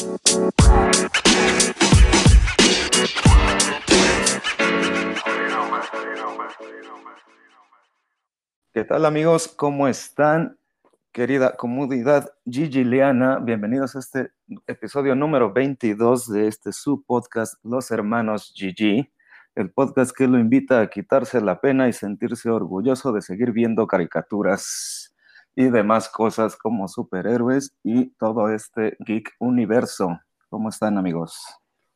¿Qué tal amigos? ¿Cómo están? Querida comunidad Gigiliana, bienvenidos a este episodio número 22 de este su podcast Los Hermanos Gigi, el podcast que lo invita a quitarse la pena y sentirse orgulloso de seguir viendo caricaturas y demás cosas como superhéroes y todo este geek universo. ¿Cómo están amigos?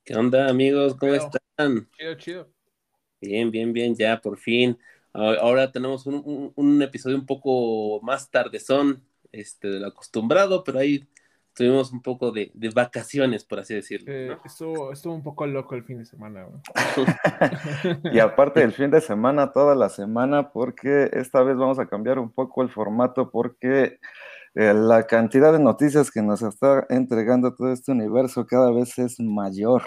¿Qué onda amigos? ¿Cómo Chido. están? Chido, chido. Bien, bien, bien, ya por fin. A- Ahora tenemos un, un- un episodio un poco más tardezón este, de lo acostumbrado, pero ahí tuvimos un poco de, de vacaciones, por así decirlo. Eh, ¿no? estuvo, estuvo un poco loco el fin de semana, güey. Y aparte del fin de semana, toda la semana, porque esta vez vamos a cambiar un poco el formato porque eh, la cantidad de noticias que nos está entregando todo este universo cada vez es mayor.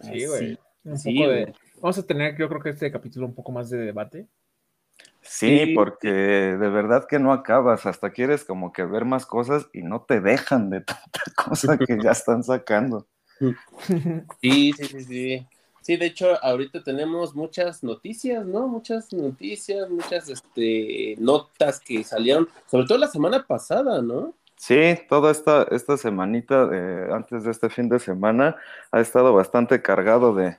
Sí, güey. Un sí, poco de. güey. Vamos a tener, yo creo que este capítulo un poco más de debate. Sí, porque de verdad que no acabas, hasta quieres como que ver más cosas y no te dejan de tanta cosa que ya están sacando. Sí, sí, sí, sí. Sí, de hecho, ahorita tenemos muchas noticias, ¿no? Muchas noticias, muchas este, notas que salieron, sobre todo la semana pasada, ¿no? Sí, toda esta, esta semanita de- antes de este fin de semana ha estado bastante cargado de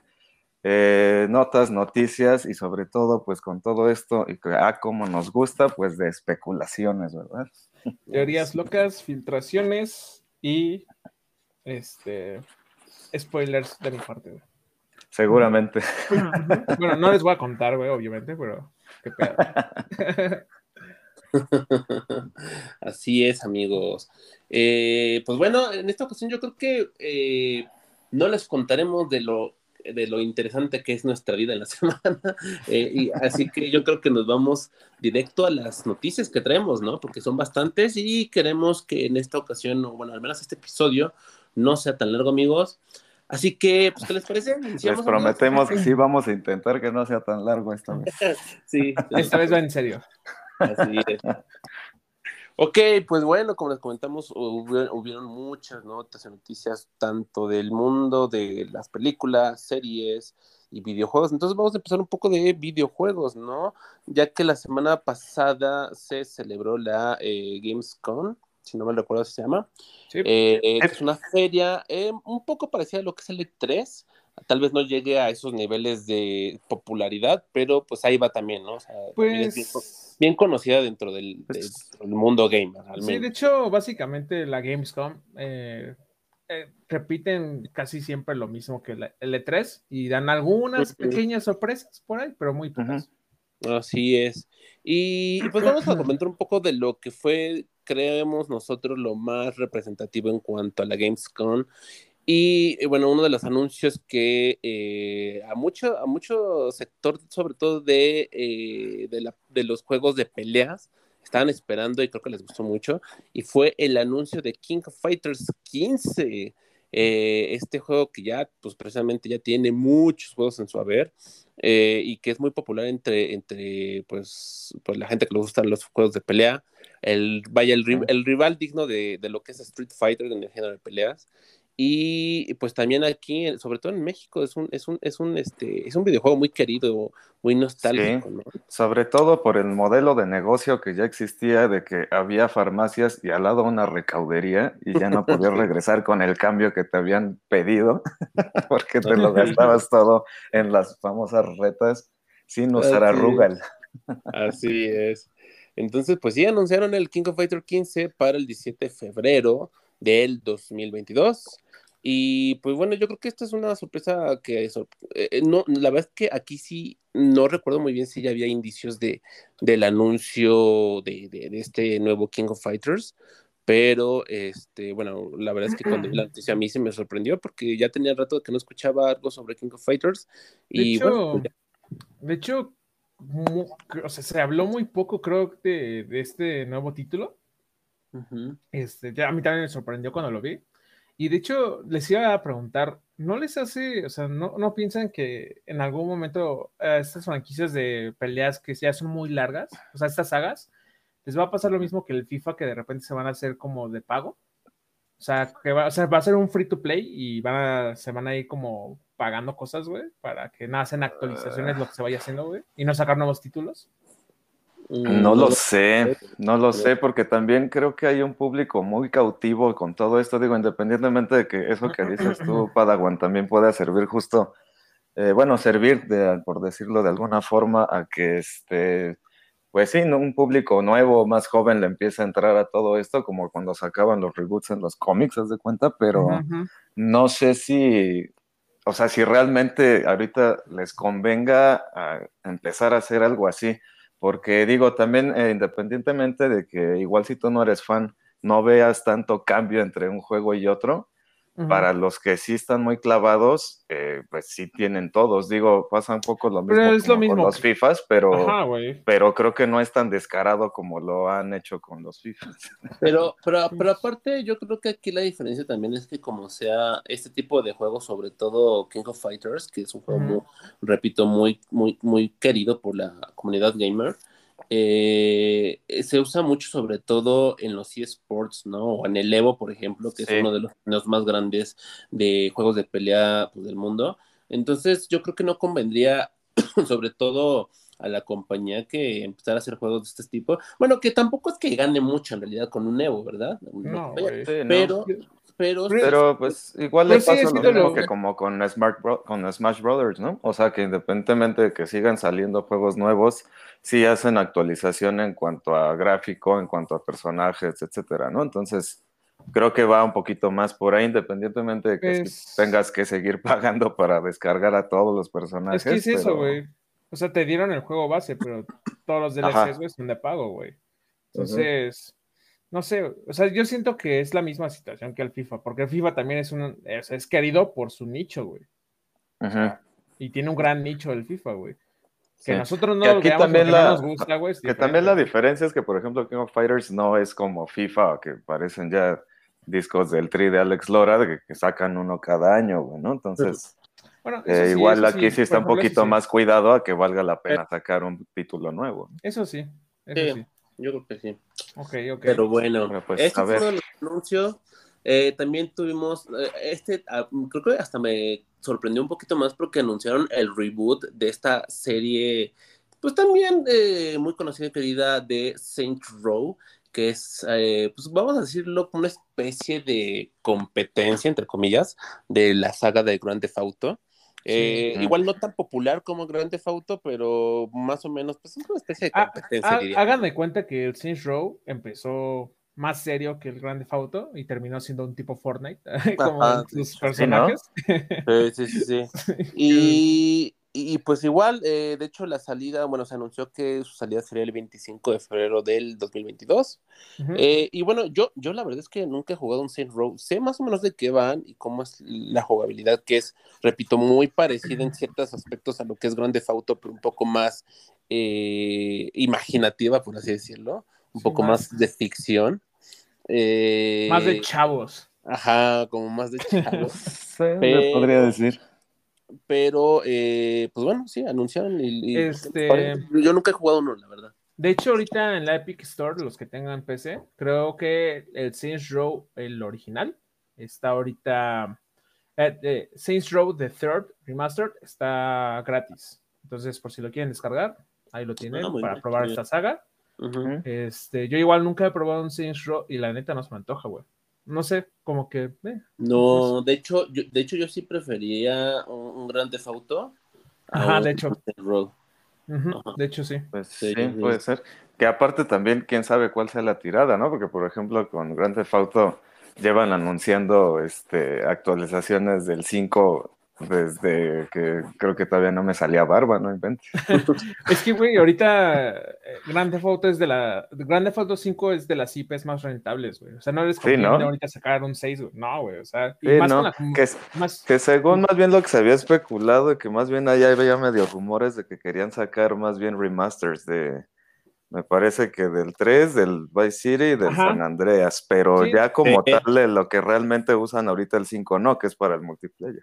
eh, notas, noticias y sobre todo pues con todo esto y que ah, como nos gusta pues de especulaciones, ¿verdad? Teorías locas, filtraciones y. Este. Spoilers de mi parte, güey. Seguramente. Bueno, no les voy a contar, güey, obviamente, pero. Qué pedo. Así es, amigos. Eh, pues bueno, en esta ocasión yo creo que eh, no les contaremos de lo, de lo interesante que es nuestra vida en la semana. Eh, y así que yo creo que nos vamos directo a las noticias que traemos, ¿no? Porque son bastantes y queremos que en esta ocasión, o bueno, al menos este episodio, no sea tan largo, amigos. Así que, pues, ¿qué les parece? Les prometemos que sí vamos a intentar que no sea tan largo esta vez. Sí, Esta vez va en serio. Así es. Ok, pues bueno, como les comentamos, hubo- hubieron muchas notas y noticias, tanto del mundo de las películas, series y videojuegos. Entonces vamos a empezar un poco de videojuegos, ¿no? Ya que la semana pasada se celebró la eh, Gamescom, si no me recuerdo si se llama. Sí. Eh, eh, es una feria eh, un poco parecida a lo que es el E3. Tal vez no llegue a esos niveles de popularidad, pero pues ahí va también, ¿no? O sea, bien, Pues. bien conocida dentro del, del- del mundo gamer, al Sí, de hecho, básicamente la Gamescom eh, eh, repiten casi siempre lo mismo que la- el E3 y dan algunas pequeñas sorpresas por ahí, pero muy pocas. Así es. Y, y, pues vamos a comentar un poco de lo que fue, creemos nosotros, lo más representativo en cuanto a la Gamescom. Y eh, bueno, uno de los anuncios que eh, a mucho, a mucho sector, sobre todo de, eh, de, la- de los juegos de peleas, estaban esperando y creo que les gustó mucho, y fue el anuncio de King of Fighters 15. eh, este juego que ya, pues precisamente ya tiene muchos juegos en su haber y que es muy popular entre, entre pues, pues la gente que le gustan los juegos de pelea. El, vaya, el rival digno de, de lo que es Street Fighter en el género de peleas. Y pues también aquí, sobre todo en México, es un, es un, es un, este, es un videojuego muy querido, muy nostálgico, ¿no? Sobre todo por el modelo de negocio que ya existía de que había farmacias y al lado una recaudería y ya no podías regresar con el cambio que te habían pedido porque te lo gastabas todo en las famosas retas sin usar a Así es. Rugal. Así es. Entonces, pues sí, anunciaron el King of Fighter 15 para el 17 de febrero del 2022. Y pues bueno, yo creo que esta es una sorpresa que sor- eh, no, la verdad es que aquí sí no recuerdo muy bien si ya había indicios de, del anuncio de, de- de este nuevo King of Fighters, pero este, bueno, la verdad es que cuando vi la noticia a mí sí me sorprendió porque ya tenía rato que no escuchaba algo sobre King of Fighters De y hecho, bueno, pues de hecho o sea, se habló muy poco, creo, de, de este nuevo título. Este, ya a mí también me sorprendió cuando lo vi. Y de hecho, les iba a preguntar, ¿no les hace, o sea, no, no piensan que en algún momento eh, estas franquicias de peleas que ya son muy largas, o sea, estas sagas, les va a pasar lo mismo que el FIFA, que de repente se van a hacer como de pago? O sea, que va, o sea, va a ser un free to play y van a, se van a ir como pagando cosas, güey, para que nada hacen actualizaciones lo que se vaya haciendo, güey, y no sacar nuevos títulos. No lo sé, no lo sé, porque también creo que hay un público muy cautivo con todo esto. Digo, independientemente de que eso que dices tú, Padawan, también pueda servir justo, eh, bueno, servir, de, por decirlo de alguna forma, a que este, pues sí, un público nuevo, más joven le empieza a entrar a todo esto, como cuando sacaban los reboots en los cómics, haz de cuenta, pero no sé si, o sea, si realmente ahorita les convenga empezar a hacer algo así porque digo, también eh, independientemente de que igual si tú no eres fan, no veas tanto cambio entre un juego y otro, para los que sí están muy clavados, eh, pues sí tienen todos. Digo, pasa un poco lo mismo, con los FIFAs, pero, pero creo que no es tan descarado como lo han hecho con los FIFAs. Pero, pero, pero aparte, yo creo que aquí la diferencia también es que como sea este tipo de juegos, sobre todo King of Fighters, que es un juego, repito, muy, muy, muy querido por la comunidad gamer, eh, se usa mucho sobre todo en los eSports, ¿no? O en el Evo, por ejemplo, que es uno de los, más grandes de juegos de pelea pues, del mundo. Entonces, yo creo que no convendría, sobre todo a la compañía que empezar a hacer juegos de este tipo. Bueno, que tampoco es que gane mucho en realidad con un Evo, ¿verdad? No, pero, pero, pero pues igual le pues pasa lo mismo que como con, Smart con Smash Brothers, ¿no? O sea que independientemente de que sigan saliendo juegos nuevos, sí hacen actualización en cuanto a gráfico, en cuanto a personajes, etcétera, ¿no? Entonces, creo que va un poquito más por ahí, independientemente de que tengas que seguir pagando para descargar a todos los personajes. Es que es eso, güey. O sea, te dieron el juego base, pero todos los DLCs, güey, son de pago, güey. Entonces, no sé, o sea, yo siento que es la misma situación que el FIFA, porque el FIFA también es un, es, querido por su nicho, güey. Ajá. Y tiene un gran nicho el FIFA, güey. Que nosotros no que aquí también la, nos gusta, güey. Que también la diferencia es que, por ejemplo, King of Fighters no es como FIFA, que parecen ya discos del tri de Alex Lora, que, sacan uno cada año, güey, ¿no? Entonces, bueno, eh, igual aquí sí, está un poquito más cuidado a que valga la pena eh. sacar un título nuevo. Eso sí, eso sí. Yo creo que sí. Ok, ok. Pero bueno, pues, este fue el anuncio. Eh, también tuvimos, eh, este, ah, creo que hasta me sorprendió un poquito más porque anunciaron el reboot de esta serie, pues también eh, muy conocida y querida de Saint Row, que es, pues vamos a decirlo, una especie de competencia, entre comillas, de la saga de Grand Theft Auto. Eh, igual no tan popular como Grand Theft Auto, pero más o menos, pues es una especie de ah, competencia. Ah, háganme cuenta que el Saints Row empezó más serio que el Grand Theft Auto y terminó siendo un tipo Fortnite, como sus personajes. Sí, sí, sí. Y, y pues igual, eh, de hecho la salida, bueno, se anunció que su salida sería el 25 de febrero del 2022. Eh, y bueno, yo, yo la verdad es que nunca he jugado un Saint Row. Sé más o menos de qué van y cómo es la jugabilidad, que es, repito, muy parecida en ciertos aspectos a lo que es Grande Auto, pero un poco más eh, imaginativa, por así decirlo. Un poco más, de ficción. más de chavos. Ajá, como más de chavos. sí, podría decir pero eh, pues bueno, sí, anunciaron y, este... yo nunca he jugado uno, la verdad. De hecho, ahorita en la Epic Store, los que tengan PC, creo que el Saints Row, el original, está ahorita. Eh, Saints Row The Third Remastered está gratis. Entonces, por si lo quieren descargar, ahí lo tienen ah, para probar esta saga. este, yo igual nunca he probado un Saints Row y la neta no se me antoja, güey no sé, como que. Eh, no, de hecho, yo, de hecho, yo sí prefería un, gran Theft Ajá, de hecho. De hecho, sí. Pues sí, puede ser. Que aparte también, quién sabe cuál sea la tirada, ¿no? Porque, por ejemplo, con Grand Theft Auto llevan anunciando este, actualizaciones del 5 desde que creo que todavía no me salía barba, no inventes. es que, güey, ahorita eh, Grande Foto es de la. Grande Foto 5 es de las IPs más rentables, güey. O sea, no les conviene ahorita sacar un 6, güey. No, güey. O sea, y más, no. que, que, según más bien lo que se había especulado, y que más bien allá había medio rumores de que querían sacar más bien remasters de. Me parece que del 3, del Vice City y del San Andreas, pero ya como tal, lo que realmente usan ahorita el 5 no, que es para el multiplayer.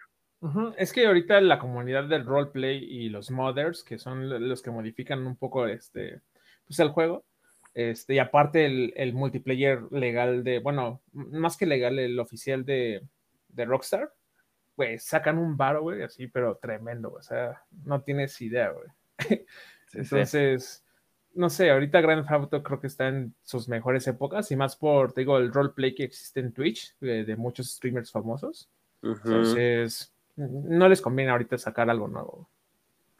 Es que ahorita la comunidad del roleplay y los modders, que son los que modifican un poco este, pues el juego, Este, y aparte el, multiplayer legal de, bueno, más que legal, el oficial de, de Rockstar, pues sacan un bar, güey, así, pero tremendo, o sea, no tienes idea, güey. Entonces, no sé, ahorita Grand Theft Auto creo que está en sus mejores épocas y más por, te digo, el roleplay que existe en Twitch de, muchos streamers famosos. Entonces, no les conviene ahorita sacar algo nuevo.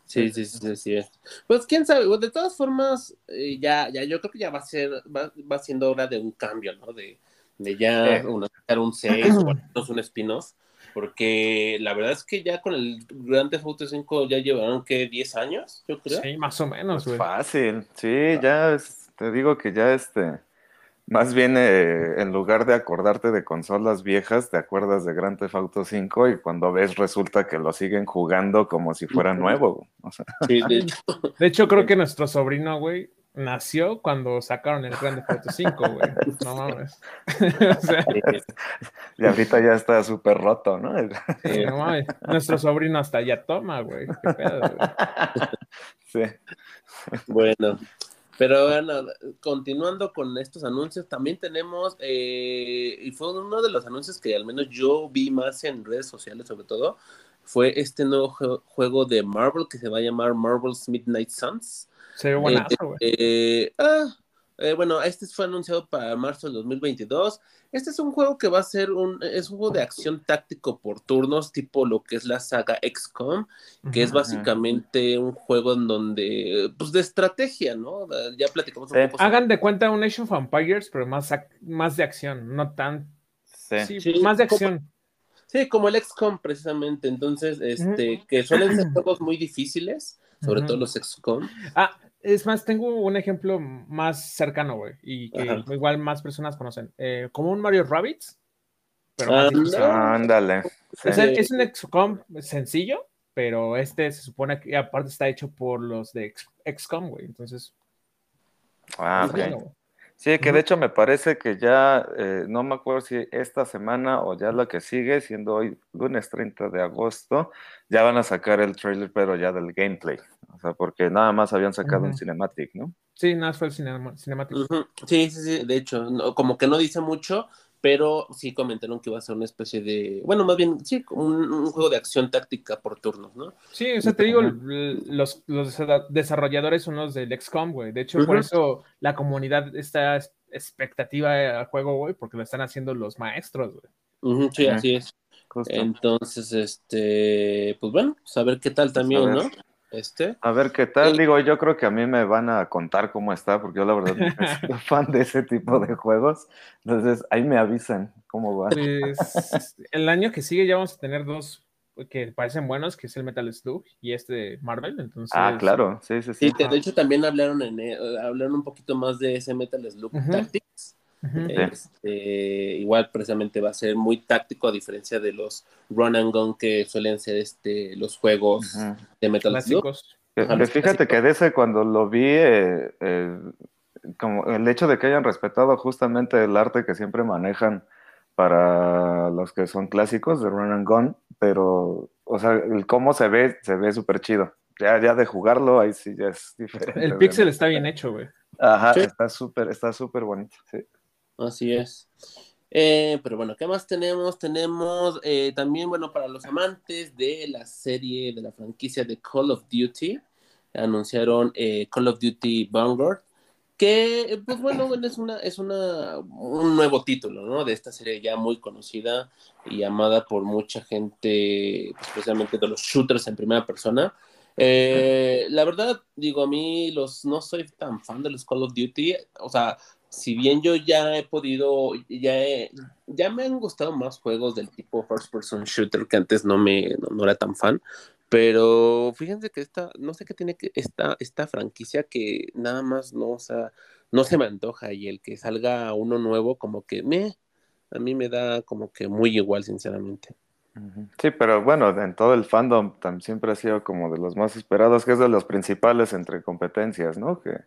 Sí, sí, sí, sí, Pues quién sabe, de todas formas, eh, ya, ya, yo creo que ya va a ser, va, va siendo hora de un cambio, ¿no? De, de ya un 6 o un spin-off, porque la verdad es que ya con el Grand Theft Auto 5 ya llevaron, que 10 años, yo creo. Sí, más o menos, güey. Fácil, sí, ya te digo que ya este más bien, eh, en lugar de acordarte de consolas viejas, te acuerdas de Grand Theft Auto 5 y cuando ves resulta que lo siguen jugando como si fuera nuevo. sí, de, hecho. creo que nuestro sobrino, güey, nació cuando sacaron el Grand Theft Auto 5, güey. No mames. y ahorita ya está súper roto, ¿no? sí, no mames. Nuestro sobrino hasta ya toma, güey. Qué pedo, güey. Sí. Bueno, pero bueno, continuando con estos anuncios, también tenemos, eh, y fue uno de los anuncios que al menos yo vi más en redes sociales sobre todo, fue este nuevo juego de Marvel que se va a llamar Marvel's Midnight Suns. Se ve buenazo, güey. Eh, ah, eh, bueno, este fue anunciado para marzo del 2022. Este es un juego que va a ser un, es un juego de acción táctico por turnos, tipo lo que es la saga XCOM, que es básicamente un juego en donde, pues de estrategia, ¿no? Ya platicamos un poco. Hagan de cuenta un Nation of Empires, pero más, más de acción, no tan... Sí, más de acción. sí, como el XCOM precisamente. Entonces, este, que suelen ser juegos muy difíciles, sobre todo los XCOM. Ah, es más, tengo un ejemplo más cercano, güey, y que igual más personas conocen. Eh, como un Mario Rabbits, pero Ándale. Es, un XCOM sencillo, pero este se supone que aparte está hecho por los de XCOM, güey. Entonces. Ah, Sí, que de hecho me parece que ya, eh, no me acuerdo si esta semana o ya la que sigue, siendo hoy lunes 30 de agosto, ya van a sacar el trailer, pero ya del gameplay. O sea, porque nada más habían sacado un cinematic, ¿no? Sí, nada más fue el cinematic. Sí, sí, sí, de hecho, como que no dice mucho, pero sí comentaron que iba a ser una especie de, bueno, más bien, sí, un, un juego de acción táctica por turnos, ¿no? Sí, o sea, te digo, los, los desarrolladores son los del XCOM, güey. De hecho, por eso la comunidad está expectativa al juego, güey, porque lo están haciendo los maestros, güey. sí, así es. Entonces, este, pues bueno, saber pues qué tal también, ¿no? Este. A ver qué tal, digo, yo creo que a mí me van a contar cómo está, porque yo la verdad no soy fan de ese tipo de juegos. Entonces, ahí me avisan cómo va. Pues, el año que sigue ya vamos a tener dos que parecen buenos, que es el Metal Slug y este de Marvel. Entonces, ah, claro, sí, sí, sí. de hecho también hablaron, en, eh, hablaron un poquito más de ese Metal Slug Tactics este, igual precisamente va a ser muy táctico a diferencia de los run and gun que suelen ser este, los juegos de Metal Slug. fíjate que de ese cuando lo vi, eh, eh, como el hecho de que hayan respetado justamente el arte que siempre manejan para los que son clásicos de Run and Gun, pero, o sea, el cómo se ve, se ve súper chido. Ya, ya de jugarlo, ahí sí ya es diferente. El pixel está bien hecho, güey. Ajá, está súper, está súper bonito, sí. Así es. Eh, pero bueno, ¿qué más tenemos? Tenemos eh, también, bueno, para los amantes de la serie, de la franquicia de Call of Duty, anunciaron eh, Call of Duty Vanguard, que, pues bueno, es, una, es una, un nuevo título, ¿no? De esta serie ya muy conocida y amada por mucha gente, especialmente de los shooters en primera persona. la verdad, digo, a mí los, no soy tan fan de los Call of Duty, o sea, si bien yo ya he podido, ya, ya me han gustado más juegos del tipo first person shooter que antes no me no, era tan fan, pero fíjense que esta, no sé qué tiene que esta, esta franquicia que nada más no, o sea, no se me antoja y el que salga uno nuevo como que me, a mí me da como que muy igual, sinceramente. Sí, pero bueno, en todo el fandom siempre ha sido como de los más esperados, que es de los principales entre competencias, ¿no? Que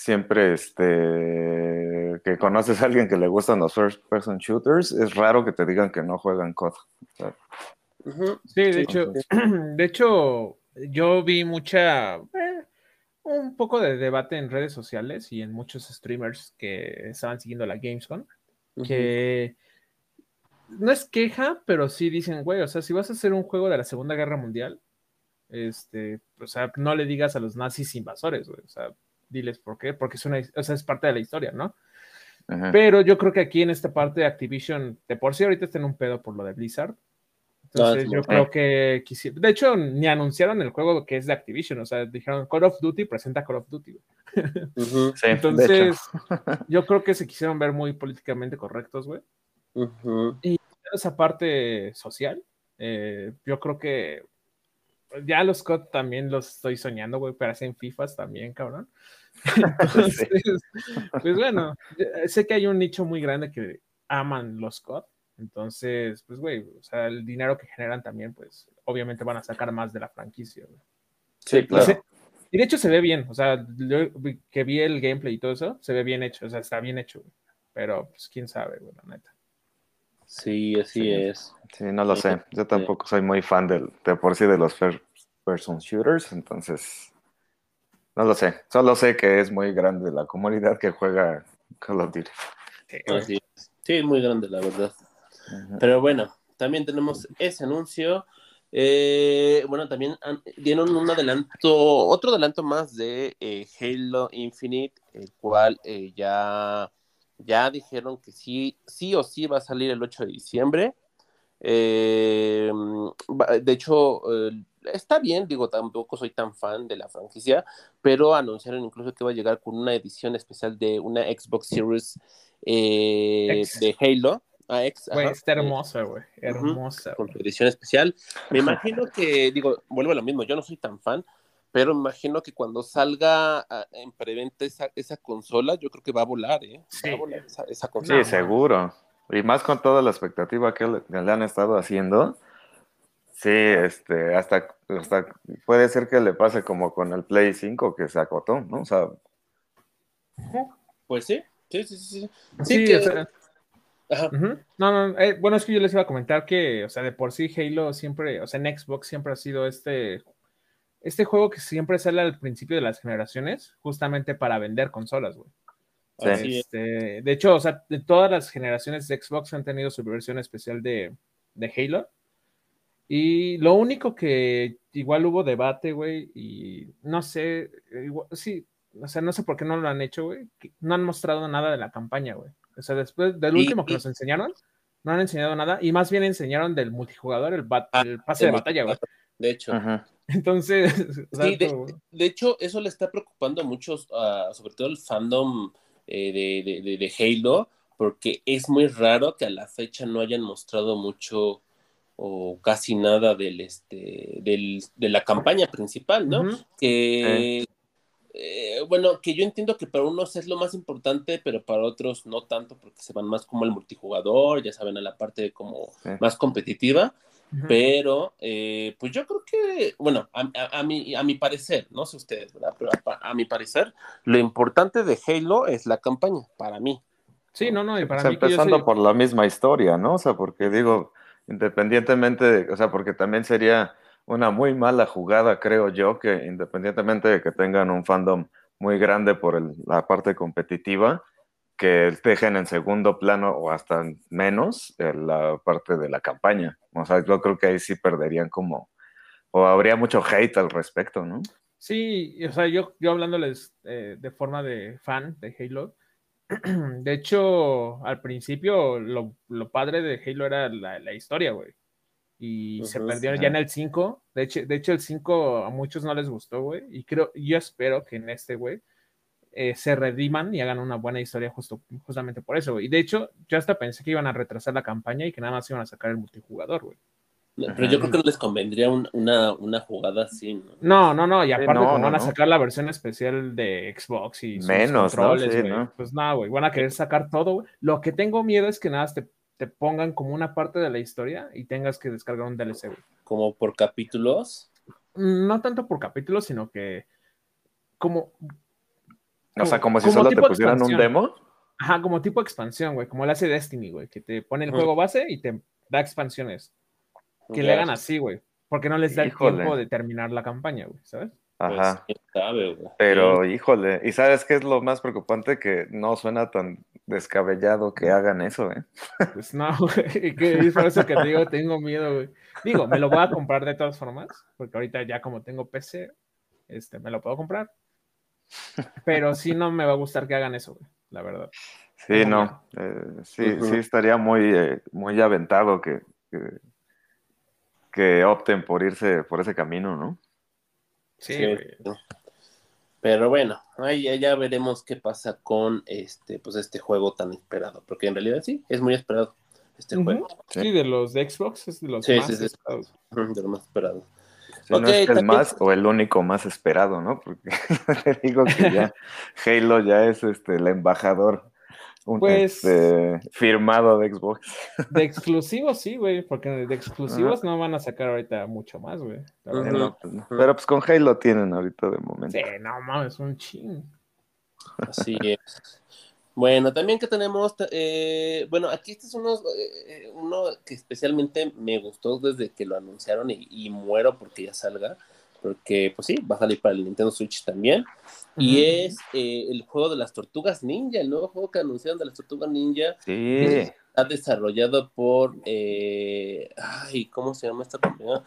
siempre este que conoces a alguien que le gustan los first person shooters, es raro que te digan que no juegan COD. Sí, de hecho, de hecho, yo vi mucha, eh, un poco de debate en redes sociales y en muchos streamers que estaban siguiendo la Gamescom, que no es queja, pero sí dicen, güey, o sea, si vas a hacer un juego de la Segunda Guerra Mundial, este, o sea, no le digas a los nazis invasores, güey, o sea, diles por qué, porque es una, o sea, es parte de la historia, ¿no? Pero yo creo que aquí en esta parte de Activision, de por sí ahorita está en un pedo por lo de Blizzard. Entonces yo creo que quisiera, de hecho ni anunciaron el juego que es de Activision, o sea, dijeron Call of Duty presenta Call of Duty. Entonces yo creo que se quisieron ver muy políticamente correctos, güey. Y esa parte social, eh, yo creo que ya los COD también los estoy soñando, güey, pero hacen FIFAs también, cabrón. Entonces, pues bueno, sé que hay un nicho muy grande que aman los COD. Entonces, pues, güey, o sea, el dinero que generan también, pues, obviamente van a sacar más de la franquicia, güey. Sí, claro. Y, de hecho se ve bien, o sea, que vi el gameplay y todo eso, se ve bien hecho, o sea, está bien hecho, güey. Pero, pues, quién sabe, güey, la neta. Sí, así es. Sí, no lo sé. Yo tampoco soy muy fan del, de por sí de los first person shooters, entonces no lo sé. Solo sé que es muy grande la comunidad que juega Call of Duty. Sí, sí muy grande, la verdad. Pero bueno, también tenemos ese anuncio. Eh, bueno, también dieron un adelanto, otro adelanto más de eh, Halo Infinite, el cual eh, ya ya dijeron que sí, sí o sí va a salir el 8 de diciembre. Eh, de hecho, eh, está bien, digo, tampoco soy tan fan de la franquicia, pero anunciaron incluso que va a llegar con una edición especial de una Xbox Series eh, de Halo. Ah, está hermosa, güey, hermosa. con su edición especial. Me imagino que, digo, vuelvo a lo mismo, yo no soy tan fan, pero me imagino que cuando salga ah, en preventa esa, esa consola, yo creo que va a volar, ¿eh? Va a volar esa, consola. Sí, seguro. Y más con toda la expectativa que le, han estado haciendo. Sí, este, hasta, hasta puede ser que le pase como con el Play 5 que se acotó, ¿no? O sea. Pues sí, sí, sí, sí. Sí, que... Ajá. No, no, eh, bueno, es que yo les iba a comentar que, o sea, de por sí Halo siempre, o sea, en Xbox siempre ha sido este este juego que siempre sale al principio de las generaciones, justamente para vender consolas, güey. Este, de hecho, o sea, de todas las generaciones de Xbox han tenido su versión especial de, Halo. Y lo único que igual hubo debate, güey, y no sé, sí, o sea, no sé por qué no lo han hecho, güey. No han mostrado nada de la campaña, güey. O sea, después del último que nos enseñaron, no han enseñado nada y más bien enseñaron del multijugador, el, ah, pase de batalla, güey. De hecho. Entonces. Sí, de, hecho, eso le está preocupando a muchos, sobre todo el fandom eh, de, de, Halo, porque es muy raro que a la fecha no hayan mostrado mucho o casi nada del, este, del, de la campaña principal, ¿no? Que. Eh, bueno, que yo entiendo que para unos es lo más importante, pero para otros no tanto, porque se van más como el multijugador, ya saben, a la parte como más competitiva. Pero, eh, pues yo creo que, bueno, a, mi, a mi parecer, no sé ustedes, ¿verdad? Pero a, mi parecer, lo importante de Halo es la campaña, para mí. Sí, no, no, y para mí. Empezando por la misma historia, ¿no? O sea, porque digo, independientemente, de, o sea, porque también sería una muy mala jugada, creo yo, que independientemente de que tengan un fandom muy grande por la parte competitiva, que dejen en segundo plano o hasta menos eh, la parte de la campaña. O sea, yo creo que ahí sí perderían como, o habría mucho hate al respecto, ¿no? Sí, o sea, yo, yo hablándoles eh, de forma de fan de Halo, de hecho, al principio lo, padre de Halo era la, historia, güey. Y se perdieron ya en el 5. De hecho, de hecho, el 5 a muchos no les gustó, güey. Y creo, yo espero que en este, güey, eh, se rediman y hagan una buena historia justo, justamente por eso, güey. Y de hecho, yo hasta pensé que iban a retrasar la campaña y que nada más iban a sacar el multijugador, güey. Pero yo creo que no les convendría una, una, jugada así, ¿no? No, no, no, y aparte van a sacar la versión especial de Xbox y Menos, controles, Pues nada, güey, van a querer sacar todo, güey. Lo que tengo miedo es que nada te, te pongan como una parte de la historia y tengas que descargar un DLC, güey. ¿Como por capítulos? No tanto por capítulos, sino que como o sea, como si solo te pusieran un demo. Ajá, como tipo expansión, güey, como lo hace Destiny, güey, que te pone el juego base y te da expansiones. Que le hagan así, güey, porque no les da el tiempo de terminar la campaña, güey, ¿sabes? Pues, Ajá. sabe, güey. Pero, híjole, ¿y sabes qué es lo más preocupante? Que no suena tan descabellado que hagan eso, ¿eh? Pues no, güey, que es por eso que te digo, tengo miedo, güey. Digo, me lo voy a comprar de todas formas, porque ahorita ya como tengo PC, este, me lo puedo comprar. Pero sí no me va a gustar que hagan eso, güey, la verdad. Sí, no. eh, sí, sí estaría muy, eh, muy aventado que, que, que opten por irse por ese camino, ¿no? Sí. Pero bueno, ahí ya, ya veremos qué pasa con este, pues este juego tan esperado, porque en realidad sí, es muy esperado este juego, Sí, de los de Xbox es de los Sí, más sí, sí. esperados. De lo más esperado. Sí, no es el también- más o el único más esperado, ¿no? Porque te digo que ya Halo ya es este el embajador un, Pues- este, firmado de Xbox. De exclusivos, sí, güey, porque de exclusivos no van a sacar ahorita mucho más, güey. No, pues no. Pero pues con Halo tienen ahorita de momento. Sí, no mames, un ching. Así es. Bueno, también que tenemos, eh, bueno, aquí este es uno, eh, uno que especialmente me gustó desde que lo anunciaron y, y muero porque ya salga, porque pues sí, va a salir para el Nintendo Switch también. Y Ujú. es eh, el juego de las tortugas ninja, el nuevo juego que anunciaron de las tortugas ninja. Sí. Está desarrollado por, eh, ay, ¿cómo se llama esta compañía?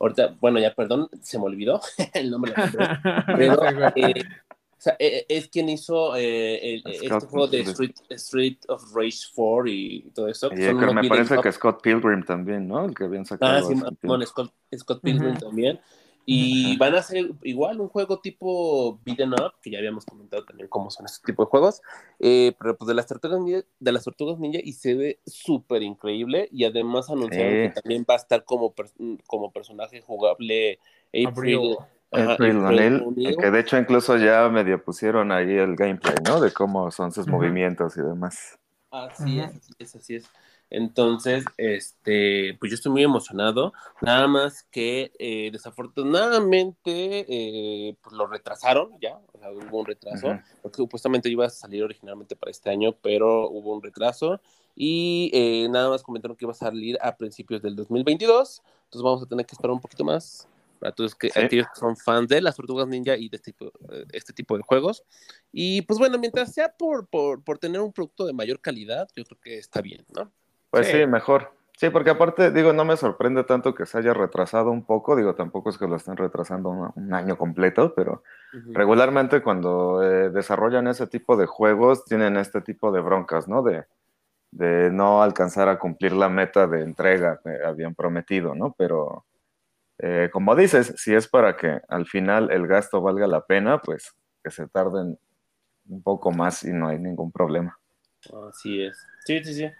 Ahorita, bueno, ya perdón, se me olvidó el nombre. de la compañía. Pero, eh, o sea, eh, es quien hizo eh, el- este juego de. Street, Street of Rage 4 y todo eso. Y son me parece up. que Scott Pilgrim también, ¿no? El que habían sacado. Ah, sí, bueno, Scott, Scott Pilgrim Ujú. también. Y van a hacer igual un juego tipo beat'em up, que ya habíamos comentado también cómo son este tipo de juegos, eh, pero pues de las tortugas ninja, de las tortugas ninja y se ve súper increíble y además anunciaron Sí. que también va a estar como, per- como personaje jugable April, ajá, April O'Neil, que de hecho incluso ya medio pusieron ahí el gameplay, ¿no? De cómo son sus movimientos y demás. Así Ujú. es, así es, así es. Entonces, este, pues yo estoy muy emocionado. Nada más que eh, desafortunadamente eh, pues lo retrasaron ya, o sea, hubo un retraso, Ujú. porque supuestamente iba a salir originalmente para este año, pero hubo un retraso y eh, nada más comentaron que iba a salir a principios del 2022. Entonces vamos a tener que esperar un poquito más para todos que, Sí. aquellos que son fans de las tortugas ninja y de este tipo, eh, este tipo de juegos. Y pues bueno, mientras sea por, por, por tener un producto de mayor calidad, yo creo que está bien, ¿no? Pues Sí. sí. mejor. Sí, porque aparte, digo, no me sorprende tanto que se haya retrasado un poco, digo, tampoco es que lo estén retrasando un, un año completo, pero regularmente cuando eh, desarrollan ese tipo de juegos tienen este tipo de broncas, ¿no? De, de no alcanzar a cumplir la meta de entrega que habían prometido, ¿no? Pero eh, como dices, si es para que al final el gasto valga la pena, pues que se tarden un poco más y no hay ningún problema. Así es. Sí, sí, sí.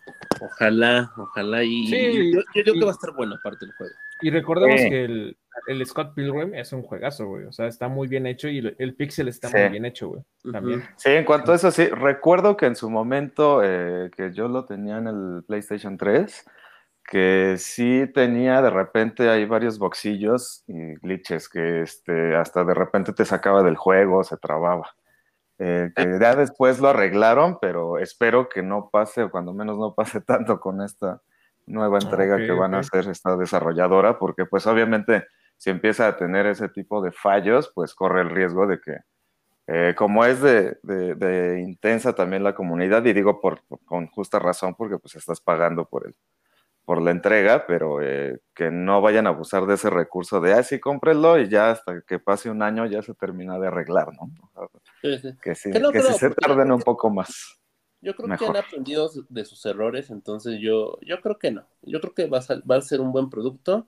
Ojalá, ojalá. Y, Sí, y yo, yo creo y- que va a estar bueno aparte el juego. Y recordemos que el, el Scott Pilgrim es un juegazo, güey. O sea, está muy bien hecho y el, el pixel está Sí. muy bien hecho, güey. También. Sí, en cuanto a eso, sí, recuerdo que en su momento eh, que yo lo tenía en el PlayStation 3, que sí tenía de repente hay varios boxillos y glitches que este, hasta de repente te sacaba del juego, se trababa. Eh, que ya después lo arreglaron, pero espero que no pase, o cuando menos no pase tanto con esta nueva entrega Ok, que van a hacer esta desarrolladora, porque pues obviamente si empieza a tener ese tipo de fallos, pues corre el riesgo de que eh, como es de, de- de intensa también la comunidad, y digo por, por- con justa razón, porque pues estás pagando por el, por la entrega, pero eh, que no vayan a abusar de ese recurso de, ah, sí, cómprenlo y ya hasta que pase un año ya se termina de arreglar, ¿no? Sí, sí. Que sí, Que no que creo, sí se tarden un poco más. Yo creo Mejor. que han aprendido de sus errores, entonces yo, yo creo que no. Yo creo que va a, va a ser un buen producto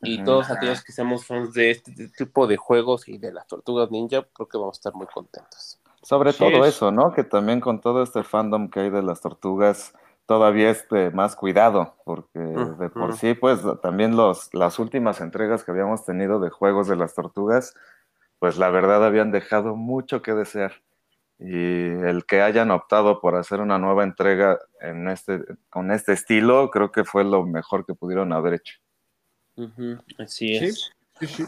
y todos aquellos que seamos fans de este tipo de juegos y de las tortugas ninja, creo que vamos a estar muy contentos. Sobre Sí, todo es- eso, ¿no? Que también con todo este fandom que hay de las tortugas, todavía este más cuidado, porque de por sí, pues también los, las últimas entregas que habíamos tenido de juegos de las tortugas, pues la verdad habían dejado mucho que desear. Y el que hayan optado por hacer una nueva entrega en este, con este estilo, creo que fue lo mejor que pudieron haber hecho. Así Sí, es. sí, sí.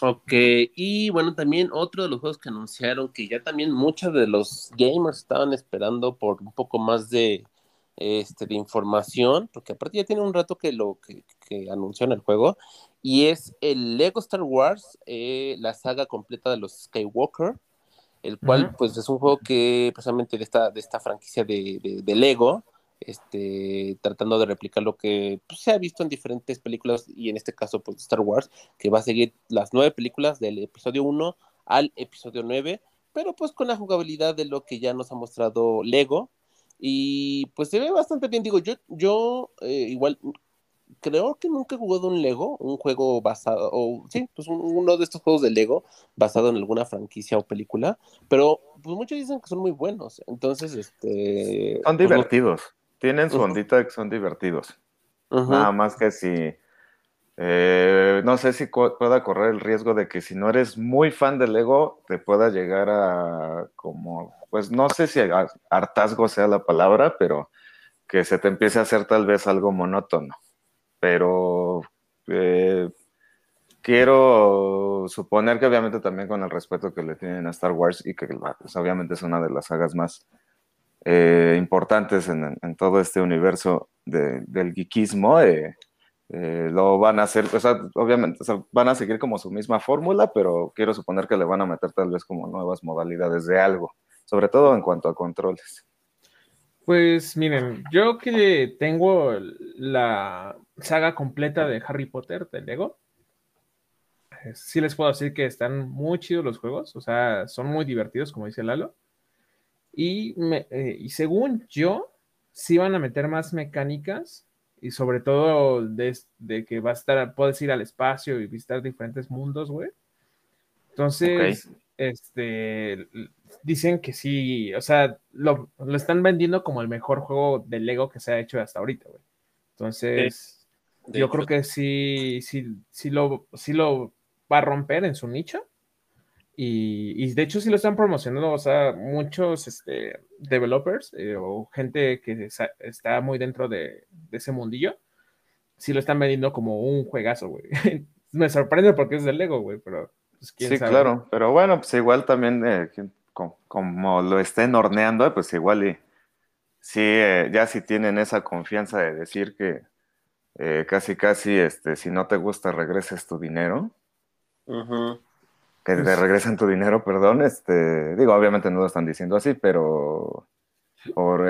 Ok, y bueno, también otro de los juegos que anunciaron, que ya también muchos de los gamers estaban esperando por un poco más de, este, de información, porque aparte ya tiene un rato que lo que, que anunciaron el juego, y es el Lego Star Wars, eh, la saga completa de los Skywalker, el cual pues es un juego que precisamente de esta, de esta franquicia de, de, Lego, este, tratando de replicar lo que pues, se ha visto en diferentes películas y en este caso pues Star Wars, que va a seguir las nueve películas del episodio 1 al episodio 9, pero pues con la jugabilidad de lo que ya nos ha mostrado Lego. Y pues se ve bastante bien, digo, yo, yo eh, igual creo que nunca he jugado un Lego, un juego basado, o sí, pues uno de estos juegos de Lego basado en alguna franquicia o película, pero pues muchos dicen que son muy buenos, entonces, este... Son pues, divertidos, tienen su ondita que son divertidos. Nada más que si... Eh, no sé si pueda correr el riesgo de que si no eres muy fan de Lego, te pueda llegar a como, pues no sé si hartazgo sea la palabra, pero que se te empiece a hacer tal vez algo monótono. Pero eh, quiero suponer que obviamente también con el respeto que le tienen a Star Wars y que pues, obviamente es una de las sagas más eh, importantes en, todo este universo del geekismo, eh, lo van a hacer, obviamente van a seguir como su misma fórmula, pero quiero suponer que le van a meter tal vez como nuevas modalidades de algo, sobre todo en cuanto a controles. Pues miren, yo que tengo la saga completa de Harry Potter de Lego, eh, sí les puedo decir que están muy chidos los juegos, o sea, son muy divertidos, como dice Lalo. Y, eh, y según yo, sí van a meter más mecánicas y sobre todo de, que va a estar, puedes ir al espacio y visitar diferentes mundos, güey. Entonces, este, dicen que sí, o sea, lo, están vendiendo como el mejor juego de Lego que se ha hecho hasta ahorita, güey. Entonces, yo creo que sí, sí, sí lo, sí lo va a romper en su nicho. Y, de hecho sí lo están promocionando, o sea, muchos este, developers eh, o gente que está muy dentro de, ese mundillo, sí lo están vendiendo como un juegazo, güey. Me sorprende porque es de Lego, güey, pero pues, sí, claro, pero bueno, pues igual también eh, como, lo estén horneando, pues igual y sí, eh, ya si tienen esa confianza de decir que eh, casi casi, este, si no te gusta, regreses tu dinero. Que te regresen tu dinero, perdón, este, digo, obviamente no lo están diciendo así, pero por,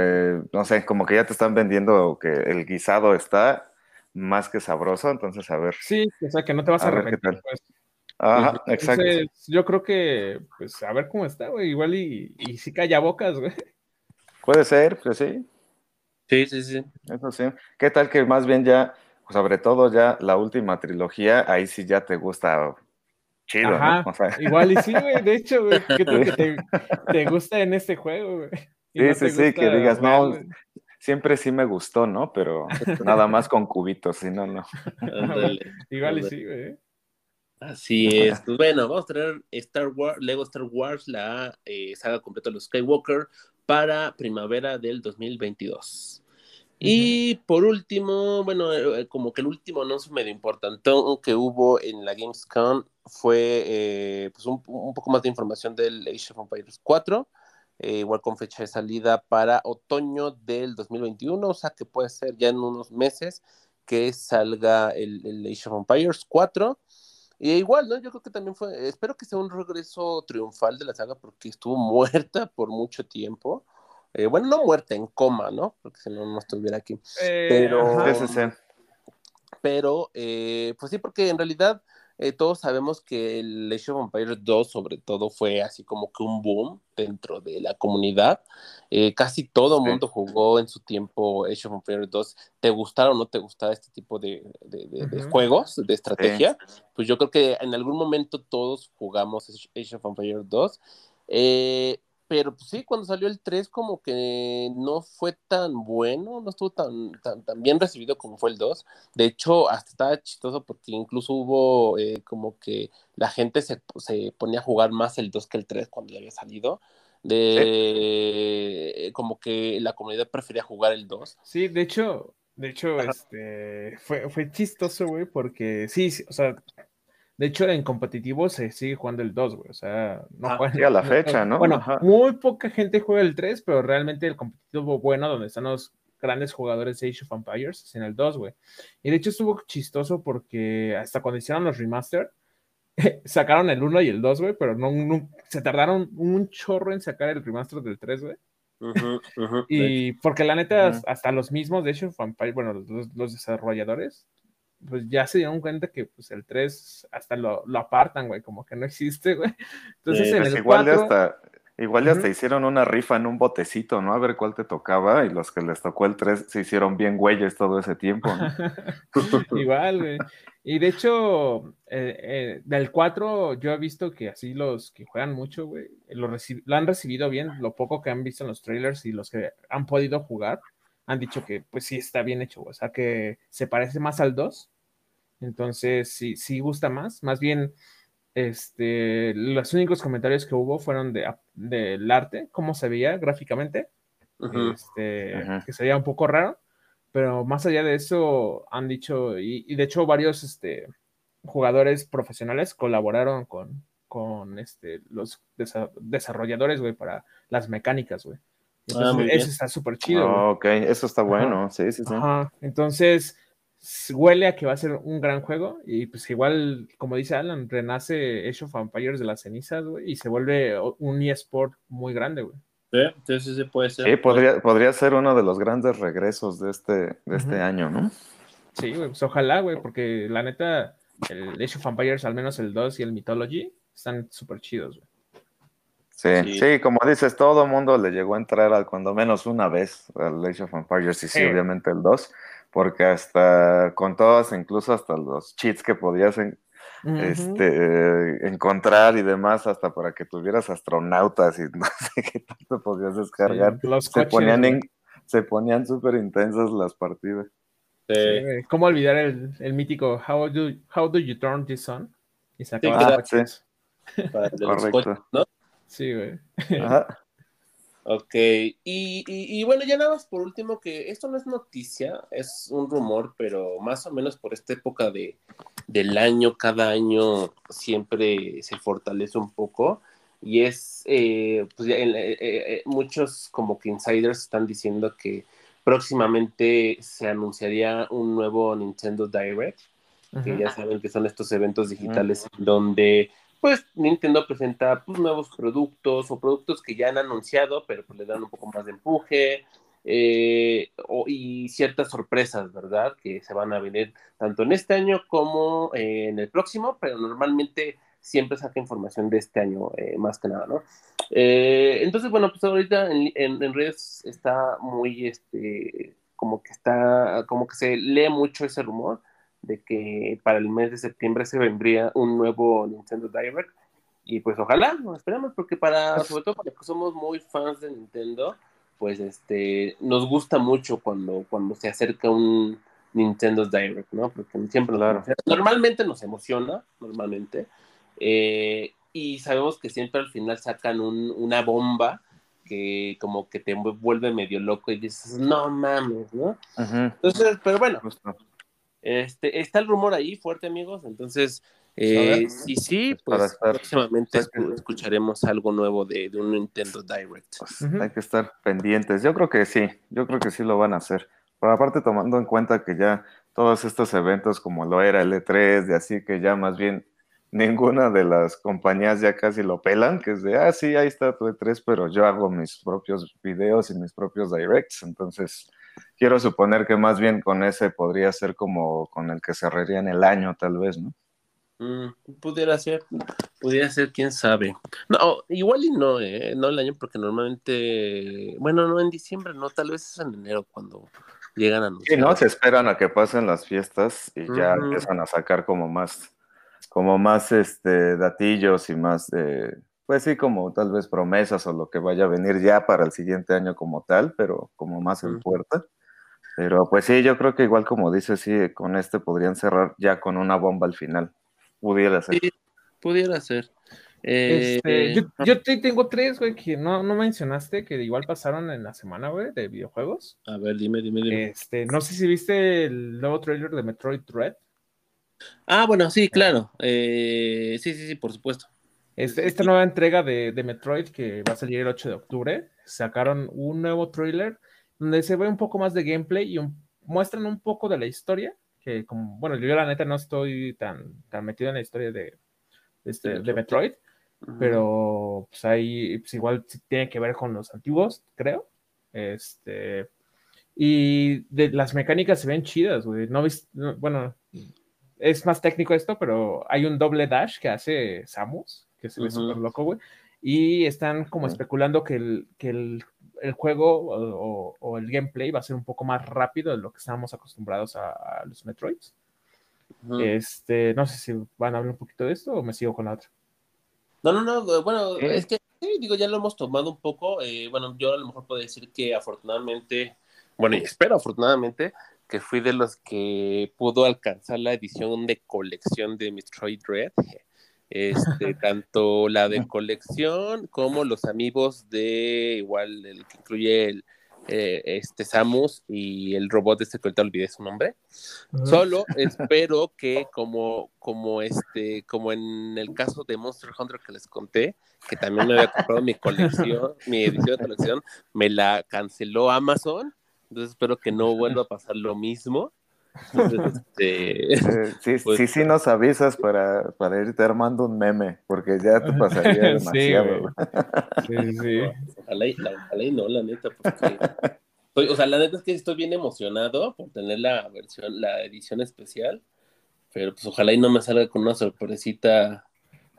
no sé, como que ya te están vendiendo que el guisado está más que sabroso, entonces a ver. Sí, o sea, que no te vas a, arrepentir. Pues. Ajá, exacto. yo creo que, pues, a ver cómo está, güey. Igual y, y sí calla bocas, güey. Puede ser, pues sí. Sí, sí, sí. Eso sí. ¿Qué tal que más bien ya, sobre todo ya la última trilogía, ahí sí ya te gusta chido, Ajá, Igual y sí, güey. De hecho, güey, ¿qué tal que te, te, gusta en este juego, güey? Sí, sí, sí, que digas, no, siempre sí me gustó, ¿no? Pero nada más con cubitos, si no, no. Igual y sí, güey. Así es. Pues bueno, vamos a traer Star Wars, Lego Star Wars, la eh, saga completa de los Skywalker para primavera del 2022. Y por último, bueno, eh, como que el último anuncio medio importante que hubo en la Gamescom fue eh, pues un, poco más de información del Age of Empires 4, igual con fecha de salida para otoño del 2021, o sea que puede ser ya en unos meses que salga el, el Age of Empires 4. Y igual, ¿no? Yo creo que también fue, espero que sea un regreso triunfal de la saga porque estuvo muerta por mucho tiempo. Eh, bueno, no muerta, en coma, ¿no? Porque si no, no estuviera aquí. Eh, pero, pero eh, pues sí, porque en realidad eh, todos sabemos que el Age of Empires 2 sobre todo fue así como que un boom dentro de la comunidad. Eh, casi todo el mundo jugó en su tiempo Age of Empires 2. ¿Te gustara o no te gustara este tipo de, juegos, de estrategia? Pues yo creo que en algún momento todos jugamos Age of Empires 2. Eh, pero pues, sí, cuando salió el 3 como que no fue tan bueno, no estuvo tan, tan, bien recibido como fue el 2. De hecho, hasta estaba chistoso porque incluso hubo eh, como que la gente se, se, ponía a jugar más el 2 que el 3 cuando ya había salido. De como que la comunidad prefería jugar el 2. Sí, de hecho, de hecho, este fue, fue chistoso, güey, porque sí, sí, o sea, de hecho, en competitivo se sigue jugando el 2, güey. O sea, no ah, juega. a la fecha, ¿no? Bueno, muy poca gente juega el 3, pero realmente el competitivo bueno, donde están los grandes jugadores de Age of Empires en el 2, güey. Y de hecho estuvo chistoso porque hasta cuando hicieron los remaster, sacaron el 1 y el 2, güey, pero no, se tardaron un chorro en sacar el remaster del 3, güey. y porque la neta, hasta los mismos de Age of Empires, bueno, los, desarrolladores, pues ya se dieron cuenta que pues el 3 hasta lo, lo apartan, güey, como que no existe, güey. Entonces en pues el igual 4, hasta Igual ya te hicieron una rifa en un botecito, ¿no? A ver cuál te tocaba y los que les tocó el 3 se hicieron bien güeyes todo ese tiempo. Igual, güey. Y de hecho, eh, eh, del 4 yo he visto que así los que juegan mucho, güey, lo, lo, han recibido bien, lo poco que han visto en los trailers y los que han podido jugar, han dicho que pues sí está bien hecho, o sea que se parece más al 2. Entonces, sí, sí gusta más. Más bien, este, los únicos comentarios que hubo fueron de, del arte, cómo se veía gráficamente, este, que se veía un poco raro, pero más allá de eso han dicho, y, de hecho varios este, jugadores profesionales colaboraron con, con este, los desarrolladores, güey, para las mecánicas, güey. Ah, eso está súper chido. Ah, ok, eso está bueno, sí, sí, sí. Entonces, huele a que va a ser un gran juego y pues igual, como dice Alan, renace Age of Empires de las cenizas, güey, y se vuelve un eSport muy grande, güey. Sí, entonces sí puede ser. Sí, podría, podría ser uno de los grandes regresos de este, de este año, ¿no? Sí, güey, pues ojalá, güey, porque la neta, el Age of Empires, al menos el 2 y el Mythology, están súper chidos, güey. Sí, sí, como dices, todo el mundo le llegó a entrar al cuando menos una vez al Age of Empires y sí, obviamente el 2 porque hasta con todas, incluso hasta los cheats que podías este, encontrar y demás, hasta para que tuvieras astronautas y no sé qué tanto podías descargar, se, ponían se ponían súper intensas las partidas. ¿Cómo olvidar el, el, mítico How do, How do you turn this on? Y se acaba sí, Correcto. ¿no? Sí, güey. Ajá. Ok, y, y, bueno, ya nada más por último, que esto no es noticia, es un rumor, pero más o menos por esta época de, del año, cada año siempre se fortalece un poco. Y es, eh, pues ya, eh, eh, muchos como que insiders están diciendo que próximamente se anunciaría un nuevo Nintendo Direct, que ya saben que son estos eventos digitales donde pues Nintendo presenta pues, nuevos productos o productos que ya han anunciado, pero pues le dan un poco más de empuje eh, y ciertas sorpresas, ¿verdad? Que se van a venir tanto en este año como eh, en el próximo, pero normalmente siempre saca información de este año eh, más que nada, ¿no? entonces, bueno, pues ahorita en, en, redes está muy, este, como que está, como que se lee mucho ese rumor de que para el mes de septiembre se vendría un nuevo Nintendo Direct. Y pues ojalá, esperemos, porque para, pues sobre todo para los que somos muy fans de Nintendo, pues este, nos gusta mucho cuando, cuando se acerca un Nintendo Direct, ¿no? Porque siempre claro. normalmente nos emociona, normalmente, eh, y sabemos que siempre al final sacan una bomba que como que te vuelve medio loco y dices, no mames, ¿no? Entonces, pero bueno, este, está el rumor ahí fuerte, amigos. Entonces, eh, sí, sí, pues próximamente escucharemos algo nuevo de, un Nintendo Direct. Pues, hay que estar pendientes. Yo creo que sí, yo creo que sí lo van a hacer. Pero aparte, tomando en cuenta que ya todos estos eventos, como lo era el E3, de así que ya más bien ninguna de las compañías ya casi lo pelan, que es de, ah, sí, ahí está tu E3, pero yo hago mis propios videos y mis propios directs. Entonces, quiero suponer que más bien con ese podría ser como con el que cerraría en el año, tal vez, ¿no? Mm, pudiera ser, pudiera ser, quién sabe. No, igual y no, ¿eh? no el año, porque normalmente, bueno, no en diciembre, no, tal vez es en enero cuando llegan a anunciar. Sí, no, se esperan a que pasen las fiestas y ya empiezan a sacar como más, como más, este, datillos y más, eh, pues sí, como tal vez promesas o lo que vaya a venir ya para el siguiente año como tal, pero como más en puerta. Pero pues sí, yo creo que igual como dices, sí, con este podrían cerrar ya con una bomba al final. Pudiera ser. Sí, pudiera ser. Este, eh, yo, tengo tres, güey, que no, no mencionaste, que igual pasaron en la semana, güey, de videojuegos. A ver, dime, dime, dime. Este, no sé si viste el nuevo trailer de Metroid Dread. Ah, bueno, sí, claro. Eh, sí, sí, sí, por supuesto. Este, esta nueva entrega de, de, Metroid que va a salir el 8 de octubre, sacaron un nuevo trailer donde se ve un poco más de gameplay y muestran un poco de la historia, que como, bueno, yo la neta no estoy tan, tan metido en la historia de, este, de Metroid, pero pues ahí pues igual tiene que ver con los antiguos, creo. Este, y de, las mecánicas se ven chidas, güey. No, bueno, es más técnico esto, pero hay un doble dash que hace Samus, que se ve súper loco, güey. Y están como especulando que el, que el, el juego o, el gameplay va a ser un poco más rápido de lo que estábamos acostumbrados a, los Metroids. Este, no sé si van a hablar un poquito de esto o me sigo con la otra. No, no, no, bueno, es que digo, ya lo hemos tomado un poco. Eh, bueno, yo a lo mejor puedo decir que afortunadamente, bueno, y espero afortunadamente que fui de los que pudo alcanzar la edición de colección de Metroid Red. Este, tanto la de colección como los amigos de igual el que incluye el eh, este Samus y el robot este que ahorita olvidé su nombre. Solo espero que como, como este, como en el caso de Monster Hunter que les conté, que también me había comprado mi colección, mi edición de colección, me la canceló Amazon. Entonces espero que no vuelva a pasar lo mismo. Este, sí, pues sí, sí nos avisas para, para irte armando un meme, porque ya te pasaría demasiado. Sí, sí. Ojalá, y, ojalá y no, la neta, porque... o sea, la neta es que estoy bien emocionado por tener la versión, la edición especial, pero pues ojalá y no me salga con una sorpresita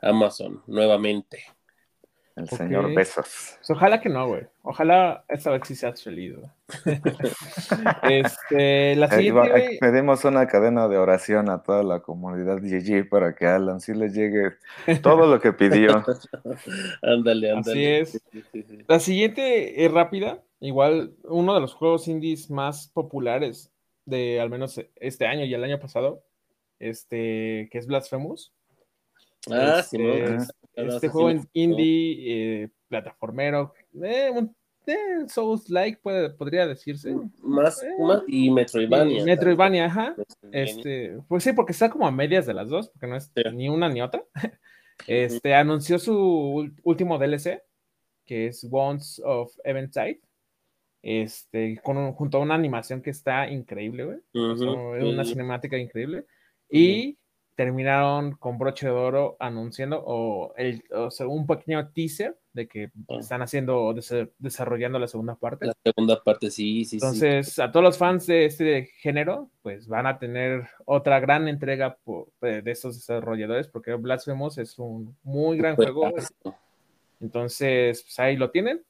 Amazon nuevamente. El señor Besos. Pues ojalá que no, güey. Ojalá esta vez sí seas feliz, este, la siguiente, Pedimos una cadena de oración a toda la comunidad GG para que Alan sí le llegue todo lo que pidió. ándale, ándale. Así es. La siguiente es rápida. Igual, uno de los juegos indies más populares de al menos este año y el año pasado, este, que es Blasphemous. Ah, sí, este, este juego en indie, eh, plataformero, eh, eh, Souls-like podría decirse. Más, y Metroidvania. Metroidvania, ajá. Este, pues sí, porque está como a medias de las dos, porque no es ni una ni otra. Este, anunció su último DLC, que es Once of Eventide. Este, con junto a una animación que está increíble, güey. una cinemática increíble. Y terminaron con broche de oro anunciando o, el, un pequeño teaser de que ah. están haciendo, desarrollando la segunda parte. La segunda parte, sí, sí. Entonces, a todos los fans de este género, pues van a tener otra gran entrega de estos desarrolladores, porque Blasphemous es un muy gran juego. Entonces, pues ahí lo tienen.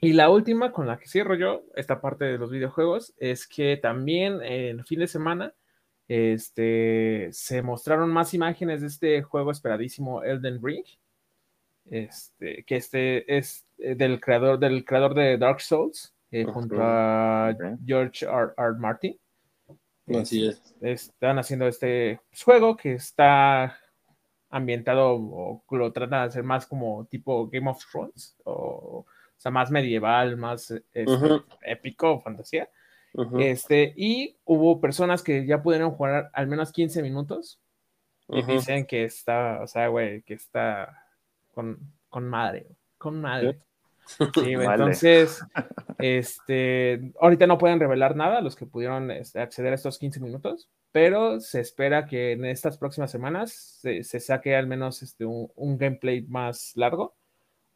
Y la última con la que cierro yo esta parte de los videojuegos es que también el fin de semana este, se mostraron más imágenes de este juego esperadísimo Elden Ring. Este, que este es eh, del creador, del creador de Dark Souls, eh, junto a George R. R. Martin. Así es. Están haciendo este juego que está ambientado o lo tratan de hacer más como tipo Game of Thrones, o, sea, más medieval, más este, épico, fantasía. Este, y hubo personas que ya pudieron jugar al menos 15 minutos y dicen que está, o sea, güey, que está con, con madre, con madre. Sí, entonces, este, ahorita no pueden revelar nada los que pudieron este, acceder a estos 15 minutos, pero se espera que en estas próximas semanas se, saque al menos este, un, un, gameplay más largo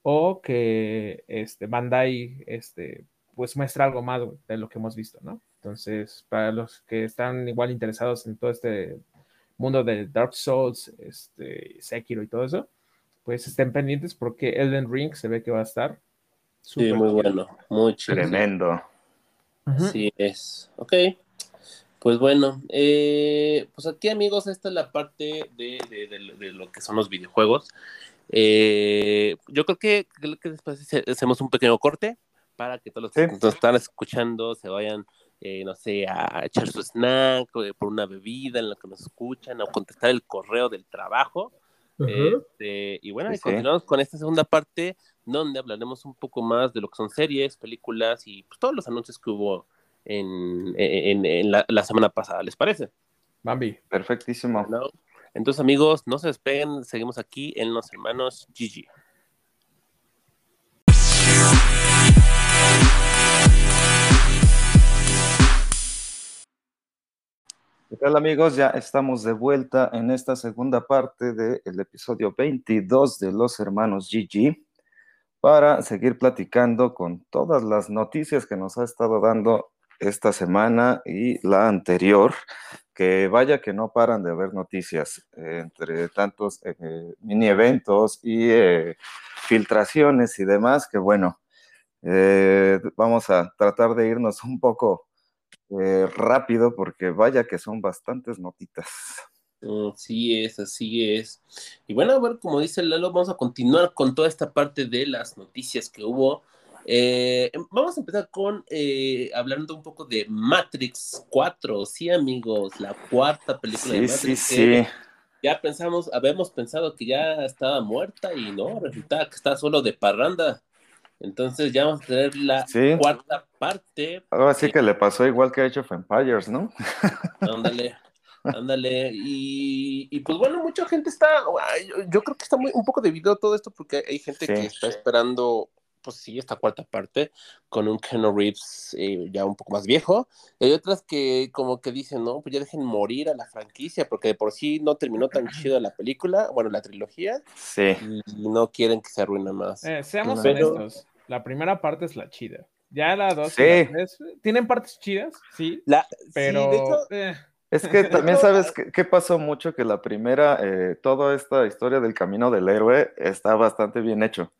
o que este, Bandai este, pues muestra algo más de lo que hemos visto, ¿no? Entonces, para los que están igual interesados en todo este mundo de Dark Souls, este, Sekiro y todo eso, pues estén pendientes porque Elden Ring se ve que va a estar. Sí, muy bueno, muy Tremendo. Sí es. Ok. Pues bueno, eh, pues aquí amigos, esta es la parte de, lo que son los videojuegos. Eh, yo creo que, creo que después hacemos un pequeño corte para que todos los que nos están escuchando se vayan, eh, no sé, a echar su snack, eh, por una bebida en la que nos escuchan, o contestar el correo del trabajo. Este, y bueno, continuamos con esta segunda parte donde hablaremos un poco más de lo que son series, películas y pues, todos los anuncios que hubo en, en, la, semana pasada. ¿Les parece? Bambi. Perfectísimo. Entonces, amigos, no se despeguen, seguimos aquí en Los Hermanos Gigi. ¿Qué amigos? Ya estamos de vuelta en esta segunda parte del episodio 22 de Los Hermanos GG para seguir platicando con todas las noticias que nos ha estado dando esta semana y la anterior, que vaya que no paran de haber noticias eh, entre tantos eh, mini eventos y eh, filtraciones y demás, que bueno, vamos a tratar de irnos un poco eh, rápido porque vaya que son bastantes notitas. Así es, así es. Y bueno, a ver, como dice Lalo, vamos a continuar con toda esta parte de las noticias que hubo. Eh, em, vamos a empezar con eh, hablando un poco de Matrix 4, sí amigos, la cuarta película de Matrix. Sí, sí. Ya pensamos, habíamos pensado que ya estaba muerta y no, resulta que está solo de parranda. Entonces ya vamos a tener la cuarta parte. Ahora sí que le pasó igual que a Age of Empires, ¿no? Ándale, ándale. Y, pues bueno, mucha gente está, yo, creo que está muy, un poco debido a todo esto porque hay gente que está esperando, pues sí, esta cuarta parte con un Keanu Reeves eh, ya un poco más viejo. Y hay otras que como que dicen, no, pues ya dejen morir a la franquicia porque de por sí no terminó tan chido la película, bueno, la trilogía. Sí. Y no quieren que se arruine más. Eh, seamos honestos la primera parte es la chida. Ya la dos sí. tienen partes chidas, sí. pero. Eh. Es que también sabes qué pasó mucho, que la primera, eh, toda esta historia del camino del héroe está bastante bien hecho.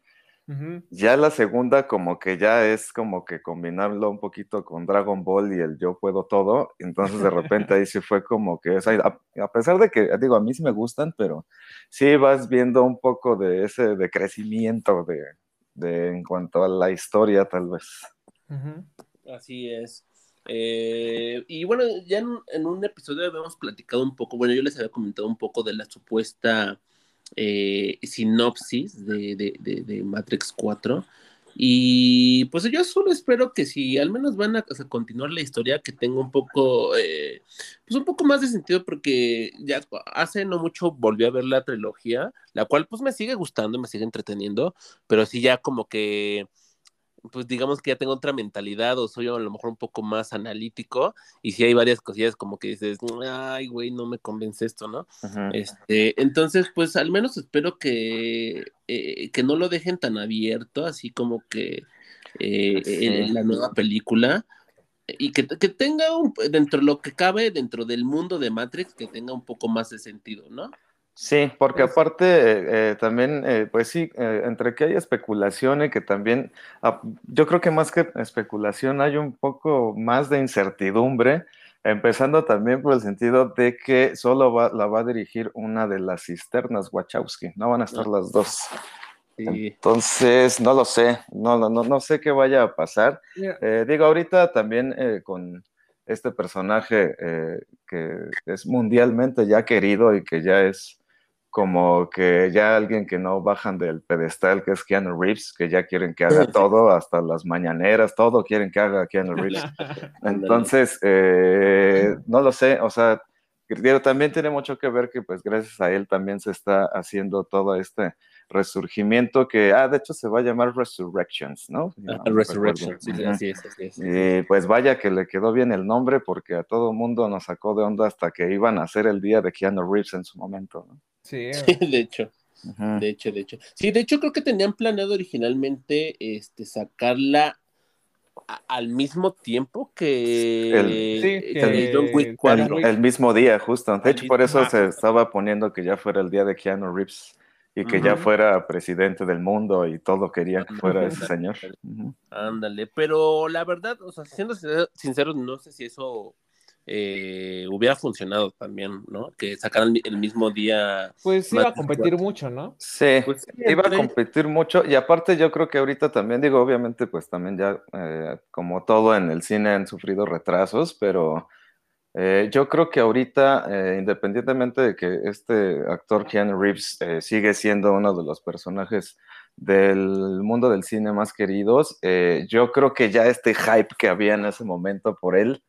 Ya la segunda como que ya es como que combinarlo un poquito con Dragon Ball y el yo puedo todo, entonces de repente ahí sí fue como que, a, a, pesar de que, digo, a mí sí me gustan, pero sí vas viendo un poco de ese decrecimiento de, de, en cuanto a la historia, tal vez. Así es. Eh, y bueno, ya en, un episodio habíamos platicado un poco, bueno, yo les había comentado un poco de la supuesta eh, sinopsis de, de, Matrix 4. Y pues yo solo espero que si al menos van a, continuar la historia, que tenga un poco, eh, pues un poco más de sentido, porque ya hace no mucho volví a ver la trilogía, la cual pues me sigue gustando, me sigue entreteniendo, pero sí ya como que pues digamos que ya tengo otra mentalidad o soy a lo mejor un poco más analítico y si hay varias cosillas como que dices, ay, güey, no me convence esto, ¿no? Este, entonces, pues al menos espero que, eh, que no lo dejen tan abierto, así como que eh, en la nueva película y que, que, tenga un, dentro de lo que cabe, dentro del mundo de Matrix, que tenga un poco más de sentido, ¿no? Sí, porque aparte eh, también, eh, pues sí, eh, entre que hay especulación y que también, ah, yo creo que más que especulación hay un poco más de incertidumbre, empezando también por el sentido de que solo va, la va a dirigir una de las cisternas Wachowski, no van a estar las dos. Entonces, no lo sé, no, no, no sé qué vaya a pasar. digo, ahorita también con este personaje que es mundialmente ya querido y que ya es como que ya alguien que no bajan del pedestal, que es Keanu Reeves, que ya quieren que haga todo, hasta las mañaneras, todo quieren que haga Keanu Reeves. Entonces, eh, no lo sé, o sea, también tiene mucho que ver que pues gracias a él también se está haciendo todo este resurgimiento que, ah, de hecho se va a llamar Resurrections, ¿no? Resurrections, sí, así es, así es. Y pues vaya que le quedó bien el nombre porque a todo mundo nos sacó de onda hasta que iban a hacer el día de Keanu Reeves en su momento, ¿no? Sí, de hecho. De hecho, de hecho. Sí, de hecho creo que tenían planeado originalmente este sacarla al mismo tiempo que el, John Wick 4. El, mismo día, justo. De hecho, por eso se estaba poniendo que ya fuera el día de Keanu Reeves y que ya fuera presidente del mundo y todo quería que fuera ese señor. Ándale, pero la verdad, o sea, siendo sinceros, no sé si eso eh, hubiera funcionado también, ¿no? Que sacaran el mismo día. Pues iba a competir mucho, ¿no? Sí, pues iba a competir mucho y aparte yo creo que ahorita también, digo, obviamente pues también ya eh, como todo en el cine han sufrido retrasos, pero eh, yo creo que ahorita, independientemente de que este actor Keanu Reeves sigue siendo uno de los personajes del mundo del cine más queridos, yo creo que ya este hype que había en ese momento por él,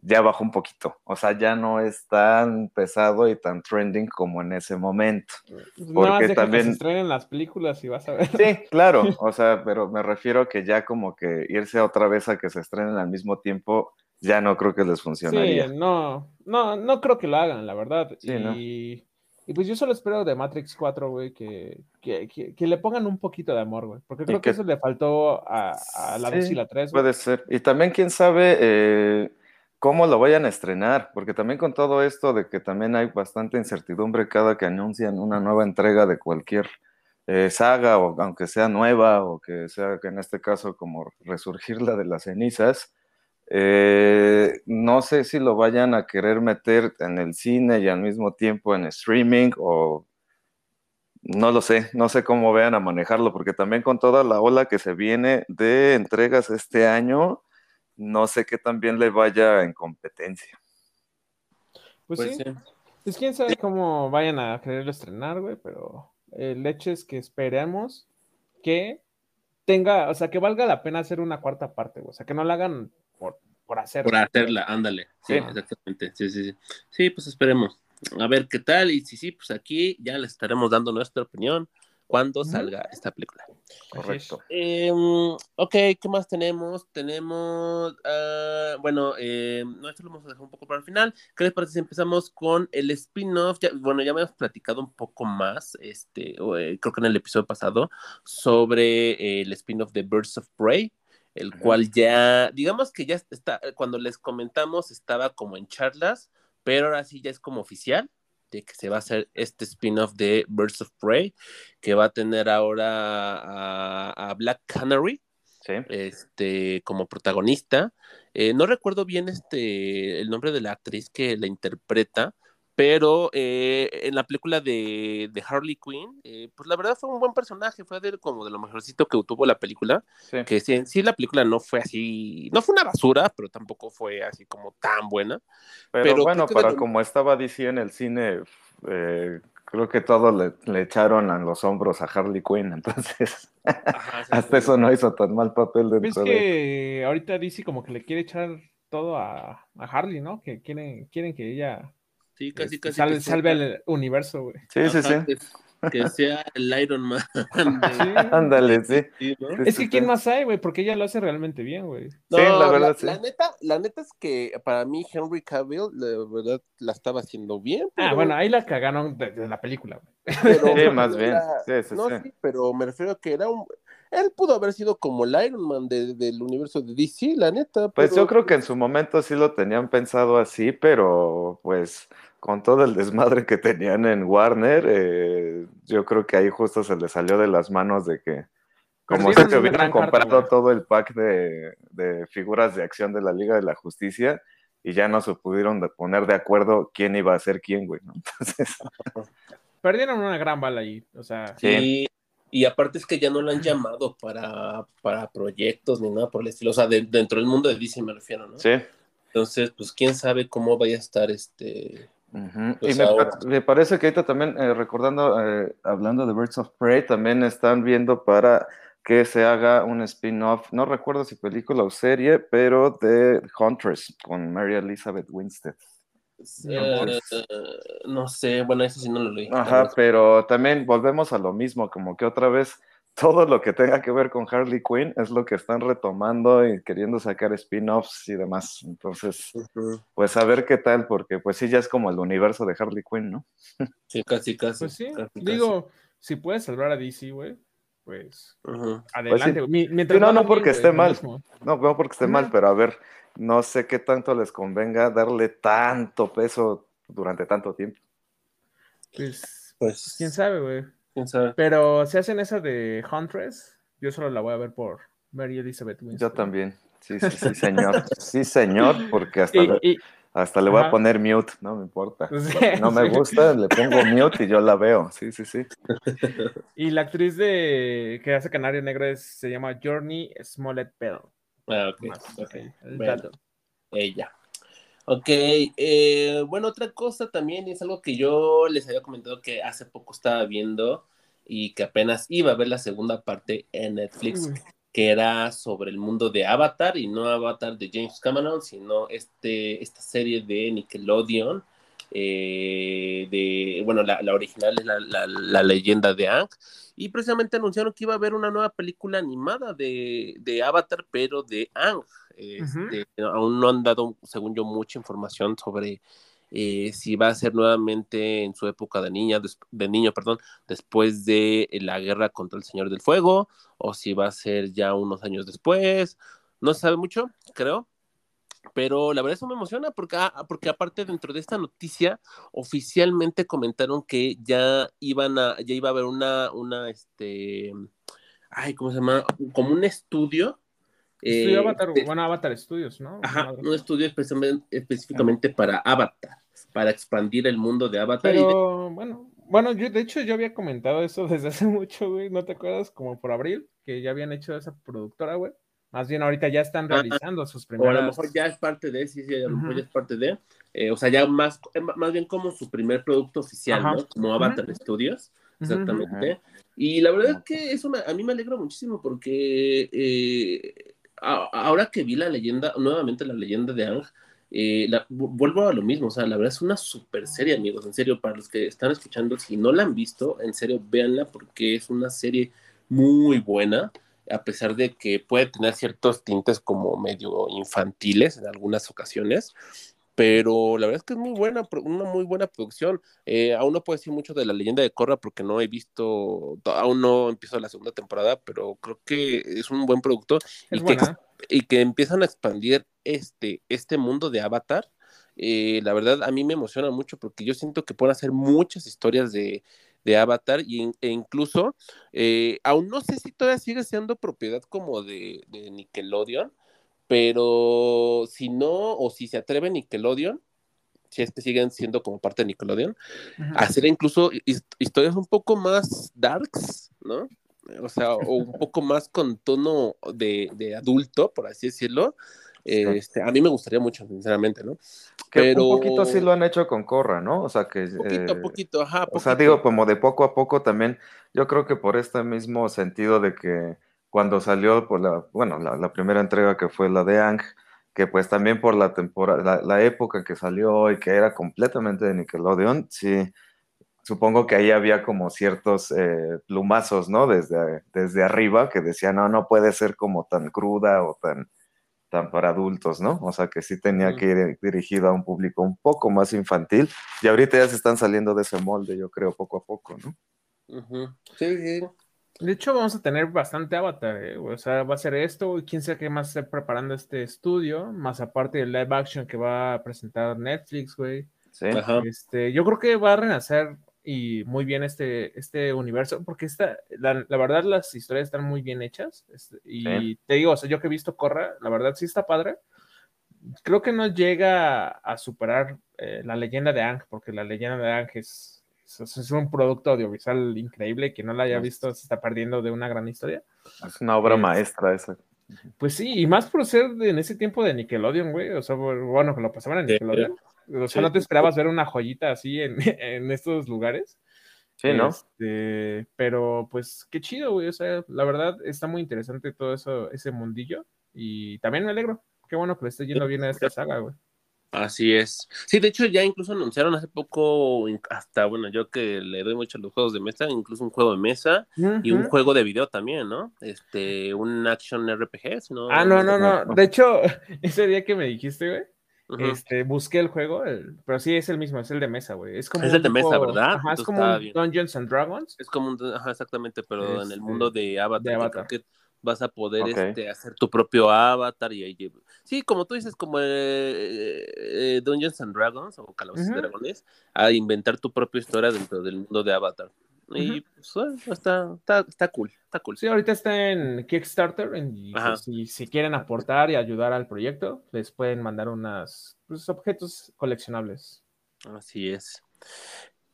ya bajó un poquito. O sea, ya no es tan pesado y tan trending como en ese momento. Pues porque también. Que se estrenen las películas y vas a ver. Sí, claro. O sea, pero me refiero que ya como que irse otra vez a que se estrenen al mismo tiempo, ya no creo que les funcionaría. Sí, no, no, no creo que lo hagan, la verdad. y, y, pues yo solo espero de Matrix 4, güey, que, que, que, le pongan un poquito de amor, güey, porque creo que, eso le faltó a, a la 2 y la 3. Puede ser. Y también, quién sabe, eh, cómo lo vayan a estrenar, porque también con todo esto de que también hay bastante incertidumbre cada que anuncian una nueva entrega de cualquier eh, saga, o aunque sea nueva, o que sea que en este caso como resurgirla de las cenizas, eh, no sé si lo vayan a querer meter en el cine y al mismo tiempo en streaming o no lo sé, no sé cómo vean a manejarlo, porque también con toda la ola que se viene de entregas este año, no sé qué también le vaya en competencia. Pues, pues sí. Pues quién sabe cómo vayan a quererlo estrenar, güey, pero el hecho es que esperemos que tenga, o sea, que valga la pena hacer una cuarta parte, güey. O sea, que no la hagan por, por hacerla. Por hacerla, ándale. Sí, exactamente. Sí, sí, sí. Sí, pues esperemos. A ver qué tal. Y si sí, pues aquí ya les estaremos dando nuestra opinión cuando salga esta película. Correcto. Em, ok, ¿qué más tenemos? Tenemos, ah, bueno, eh, no, esto lo vamos a dejar un poco para el final. ¿Qué les parece si empezamos con el spin-off? bueno, ya me hemos platicado un poco más, este, eh, creo que en el episodio pasado, sobre eh, el spin-off de Birds of Prey el cual ya, digamos que ya está, cuando les comentamos estaba como en charlas, pero ahora sí ya es como oficial de que se va a hacer este spin-off de Birds of Prey, que va a tener ahora a, Black Canary. Este, como protagonista. Eh, no recuerdo bien este, el nombre de la actriz que la interpreta, pero eh, en la película de, Harley Quinn, eh, pues la verdad fue un buen personaje, fue de, como de lo mejorcito que tuvo la película, que sí, sí la película no fue así, no fue una basura, pero tampoco fue así como tan buena. Pero, bueno, para como estaba DC en el cine, eh, creo que todo le, echaron a los hombros a Harley Quinn, entonces hasta eso no hizo tan mal papel dentro Es que ahorita DC como que le quiere echar todo a, a Harley, ¿no? Que quieren, quieren que ella Sí, casi, este, casi. Salve, al universo, güey. Sí, sí, sí. Que, sea el Iron Man. Ándale, sí. Es que ¿quién más hay, güey? Porque ella lo hace realmente bien, güey. sí, la verdad, sí. La neta, la neta es que para mí Henry Cavill, la verdad, la estaba haciendo bien. Ah, bueno, ahí la cagaron de, la película, güey. sí, más bien. Sí, sí, no, sí, pero me refiero a que era un él pudo haber sido como el Iron Man del universo de DC, la neta. Pues yo creo que en su momento sí lo tenían pensado así, pero pues con todo el desmadre que tenían en Warner, eh, yo creo que ahí justo se le salió de las manos de que, como si se hubieran comprado todo el pack de, figuras de acción de la Liga de la Justicia y ya no se pudieron poner de acuerdo quién iba a ser quién, güey, ¿no? Entonces... Perdieron una gran bala ahí, o sea... Sí. Y aparte es que ya no lo han llamado para, para proyectos ni nada por el estilo. O sea, dentro del mundo de DC me refiero, ¿no? Sí. Entonces, pues quién sabe cómo vaya a estar este y me, parece que ahorita también, eh, recordando, eh, hablando de Birds of Prey, también están viendo para que se haga un spin-off, no recuerdo si película o serie, pero de Huntress con Mary Elizabeth Winstead. Eh, no sé, bueno, eso sí no lo leí. Ajá, pero también volvemos a lo mismo, como que otra vez todo lo que tenga que ver con Harley Quinn es lo que están retomando y queriendo sacar spin-offs y demás. Entonces, pues a ver qué tal, porque pues sí, ya es como el universo de Harley Quinn, ¿no? Sí, casi, casi. Pues sí, digo, si puedes salvar a DC, güey, pues adelante. Pues no, no porque esté mal, no, no porque esté mal, pero a ver, no sé qué tanto les convenga darle tanto peso durante tanto tiempo. Pues, pues quién sabe, güey. Pero si hacen esa de Huntress, yo solo la voy a ver por Mary Elizabeth Yo también. Sí, sí, sí, señor. Sí, señor, porque hasta, le, hasta le voy a poner mute, no me importa. no me gusta, le pongo mute y yo la veo. Sí, sí, sí. Y la actriz de que hace Canario Negro se llama Journey Smollett Bell. Ah, ok. okay. Ella. Ok, eh, bueno, otra cosa también es algo que yo les había comentado que hace poco estaba viendo y que apenas iba a ver la segunda parte en Netflix, que era sobre el mundo de Avatar y no Avatar de James Cameron, sino este, esta serie de Nickelodeon eh, de, bueno, la, original es la, leyenda de Ang, y precisamente anunciaron que iba a haber una nueva película animada de, Avatar, pero de Ang. Este, aún no han dado, según yo, mucha información sobre eh, si va a ser nuevamente en su época de niña, de niño, perdón, después de la guerra contra el Señor del Fuego, o si va a ser ya unos años después. No se sabe mucho, creo, pero la verdad eso me emociona porque, ah, porque aparte dentro de esta noticia oficialmente comentaron que ya iban a, ya iba a haber una, una, este, ay, ¿cómo se llama? Como un estudio. Estudio eh, Avatar, bueno, Avatar Studios, ¿no? Ajá, un estudio específicamente, para Avatar, para expandir el mundo de Avatar. Pero, bueno, bueno, yo de hecho yo había comentado eso desde hace mucho, güey, ¿no te acuerdas? Como por abril, que ya habían hecho esa productora, güey. Más bien ahorita ya están realizando sus primeras. O a lo mejor ya es parte de, sí, sí, a lo mejor ya es parte de. Eh, o sea, ya más, eh, más bien como su primer producto oficial, ¿no? Como Avatar Studios, exactamente. Y la verdad es que eso a mí me alegra muchísimo porque eh, ahora que vi la leyenda, nuevamente la leyenda de Ang, vuelvo a lo mismo, o sea, la verdad es una super serie, amigos, en serio, para los que están escuchando, si no la han visto, en serio, véanla porque es una serie muy buena a pesar de que puede tener ciertos tintes como medio infantiles en algunas ocasiones, pero la verdad es que es muy buena, una muy buena producción. Eh, aún no puedo decir mucho de la leyenda de Korra porque no he visto, aún no empiezo la segunda temporada, pero creo que es un buen producto y que, y que, empiezan a expandir este, este mundo de Avatar. Eh, la verdad a mí me emociona mucho porque yo siento que pueden hacer muchas historias de, de Avatar y, e incluso, eh, aún no sé si todavía sigue siendo propiedad como de, Nickelodeon, pero si no, o si se atreve Nickelodeon, si es que siguen siendo como parte de Nickelodeon, hacer incluso historias un poco más darks, ¿no? O sea, o un poco más con tono de, de adulto, por así decirlo, este, a mí me gustaría mucho, sinceramente, ¿no? Pero... Un poquito sí lo han hecho con Corra, ¿no? O sea que... Poquito a eh, poquito, ajá. O sea, digo, como de poco a poco también, yo creo que por este mismo sentido de que cuando salió, por la, bueno, la, primera entrega que fue la de Ang, que pues también por la temporada, la, época que salió y que era completamente de Nickelodeon, sí, supongo que ahí había como ciertos eh, plumazos, ¿no? Desde, desde arriba que decían, no, no puede ser como tan cruda o tan tan para adultos, ¿no? O sea que sí tenía que ir dirigido a un público un poco más infantil y ahorita ya se están saliendo de ese molde, yo creo, poco a poco, ¿no? Sí, sí. De hecho, vamos a tener bastante avatar, ¿eh? o sea, va a ser esto, y quién sabe qué más esté preparando este estudio, más aparte del live action que va a presentar Netflix, güey. Sí. Este, yo creo que va a renacer y muy bien este, este universo, porque esta, la, verdad las historias están muy bien hechas. Este, y te digo, o sea, yo que he visto Corra, la verdad sí está padre. Creo que no llega a superar eh, la leyenda de Ang, porque la leyenda de Ang es, es, un producto audiovisual increíble. Que no la haya visto se está perdiendo de una gran historia. Es una obra maestra esa. Pues sí, y más por ser en ese tiempo de Nickelodeon, güey. O sea, bueno, que lo pasaban en Nickelodeon. O sea, no te esperabas ver una joyita así en, en estos lugares. Sí, ¿no? Este, pero pues qué chido, güey. O sea, la verdad está muy interesante todo eso, ese mundillo. Y también me alegro. Qué bueno que le esté yendo bien a esta saga, güey. Así es. Sí, de hecho ya incluso anunciaron hace poco, hasta, bueno, yo que le doy mucho a los juegos de mesa, incluso un juego de mesa y un juego de video también, ¿no? Este, un action RPG, ¿no? Ah, no, no, no. De hecho, ese día que me dijiste, güey, este, busqué el juego, pero sí es el mismo, es el de mesa, güey. Es como es el de mesa, ¿verdad? Ajá, es como Dungeons and Dragons. Es como un, ajá, exactamente, pero en el mundo de Avatar, Que vas a poder este, hacer tu propio avatar y ahí sí como tú dices como eh, eh, Dungeons and Dragons o Calabozos y Dragones a inventar tu propia historia dentro del mundo de Avatar y pues, está, está, está, cool, está cool. Sí, ahorita está en Kickstarter y pues, si, quieren aportar y ayudar al proyecto, les pueden mandar unos pues, objetos coleccionables. Así es.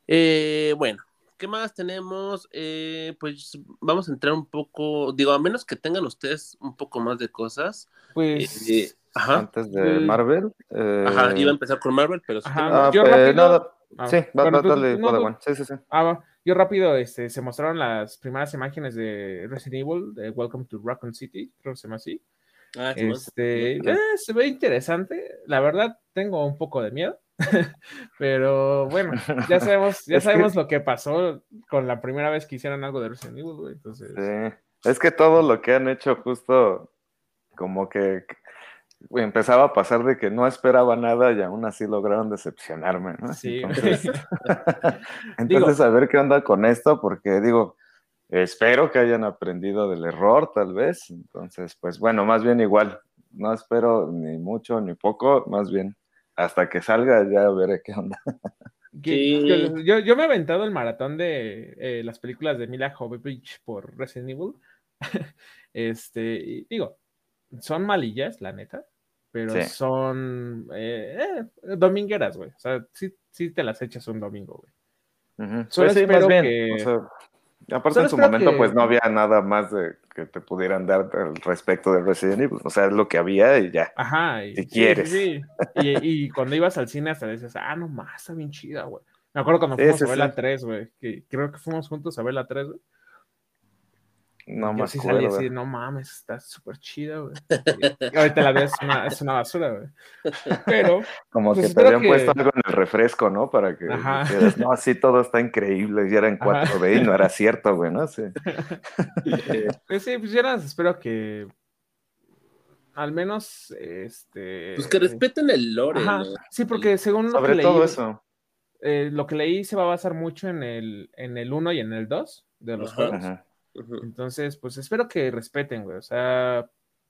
Eh, bueno, ¿qué más tenemos? Eh, pues vamos a entrar un poco, digo, a menos que tengan ustedes un poco más de cosas. Pues... Eh, antes de Marvel. Ajá, iba a empezar con Marvel, pero... Ah, yo rápido... Ah, sí, va, dale, sí, sí, sí. Ah, yo rápido, este, se mostraron las primeras imágenes de Resident Evil, de Welcome to Raccoon City, creo que se llama así. Ah, este, eh, se ve interesante. La verdad, tengo un poco de miedo, Pero bueno, ya sabemos, ya sabemos lo que pasó con la primera vez que hicieron algo de Resident Evil, güey. Entonces. Sí. Es que todo lo que han hecho justo como que empezaba a pasar de que no esperaba nada y aún así lograron decepcionarme, ¿no? Sí. Entonces, entonces a ver qué onda con esto, porque digo, espero que hayan aprendido del error, tal vez. Entonces, pues bueno, más bien igual, no espero ni mucho ni poco, más bien hasta que salga ya veré qué onda. Yo, yo, me he aventado el maratón de eh, las películas de Mila Jovovich por Resident Evil. este, digo, son malillas, la neta, pero son eh, eh, domingueras, güey. O sea, sí, sí te las echas un domingo, güey. Solo pues espero que... aparte en su momento, pues no había nada más de que te pudieran dar al respecto de Resident Evil. O sea, es lo que había y ya. Ajá. Y, si quieres. Sí, y, cuando ibas al cine hasta decías, ah, no más, está bien chida, güey. Me acuerdo cuando fuimos a ver la 3, güey. Que creo que fuimos juntos a ver la 3, güey. No Yo más sí salí así, no mames, está súper chida, güey. Y ahorita la ves, es una, es una basura, güey. Pero. Como pues que te espero habían que- puesto algo en el refresco, ¿no? Para que Ajá. dijeras, no, sí, todo está increíble. Y era en Ajá. 4D y no era cierto, güey, ¿no? Sí. Pues sí, pues yo nada espero que. Al menos, este. Pues que respeten el lore, Ajá, ¿no? sí, porque según lo que Sobre leí, todo eso. eh, lo que leí se va a basar mucho en el, en el 1 y en el 2 de los Ajá. juegos. Ajá. Entonces, pues espero que respeten, güey. O sea,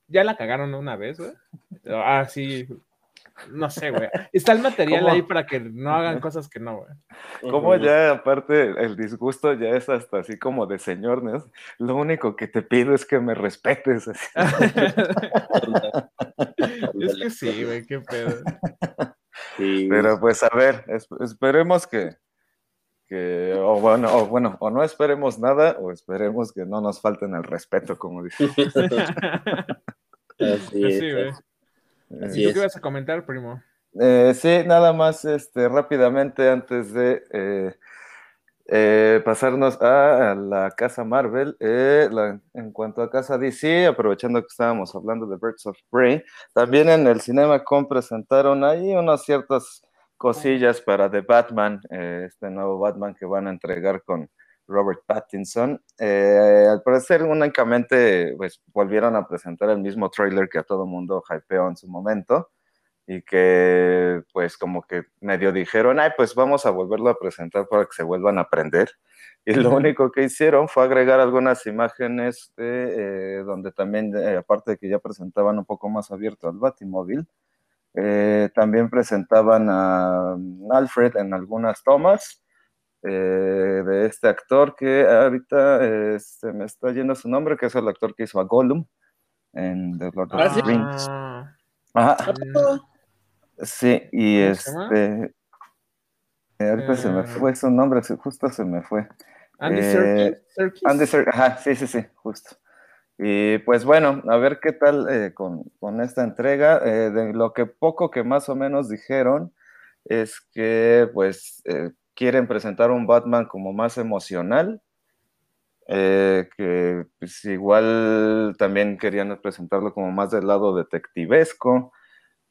ya la cagaron una vez, güey. Ah, sí. No sé, güey. Está el material ¿Cómo? ahí para que no hagan cosas que no, güey. Como ya, aparte, el disgusto ya es hasta así como de señor, ¿no? Lo único que te pido es que me respetes. así. es que sí, güey, qué pedo. Sí. Pero pues a ver, es- esperemos que, que o bueno, o bueno, o no esperemos nada, o esperemos que no nos falten el respeto, como dice. Así es. sí, güey. Así ¿Y tú es. qué vas a comentar, primo? Eh, sí, nada más este, rápidamente antes de eh, eh, pasarnos a, la casa Marvel, eh, la- en cuanto a casa DC, aprovechando que estábamos hablando de Birds of Prey, también en el CinemaCon presentaron ahí unas ciertas cosillas para The Batman, eh, este nuevo Batman que van a entregar con Robert Pattinson. Eh, al parecer, únicamente pues, volvieron a presentar el mismo trailer que a todo mundo hypeó en su momento y que pues como que medio dijeron, ay, pues vamos a volverlo a presentar para que se vuelvan a aprender. Y lo único que hicieron fue agregar algunas imágenes de, eh, donde también, eh, aparte de que ya presentaban un poco más abierto al Batimóvil, eh, también presentaban a Alfred en algunas tomas eh, de este actor que ahorita eh, se me está yendo su nombre, que es el actor que hizo a Gollum en The Lord of Ah, the ¿sí? Rings. Ah, Ajá. Sí, y este. eh, ahorita se me fue su nombre, justo se me fue. Andy Eh, Serkis. Serkis. Andy Ser- ajá, sí, sí, sí, justo. Y pues bueno, a ver qué tal eh, con, con esta entrega. Eh, de lo que poco que más o menos dijeron es que pues eh, quieren presentar un Batman como más emocional, que pues igual también querían presentarlo como más del lado detectivesco.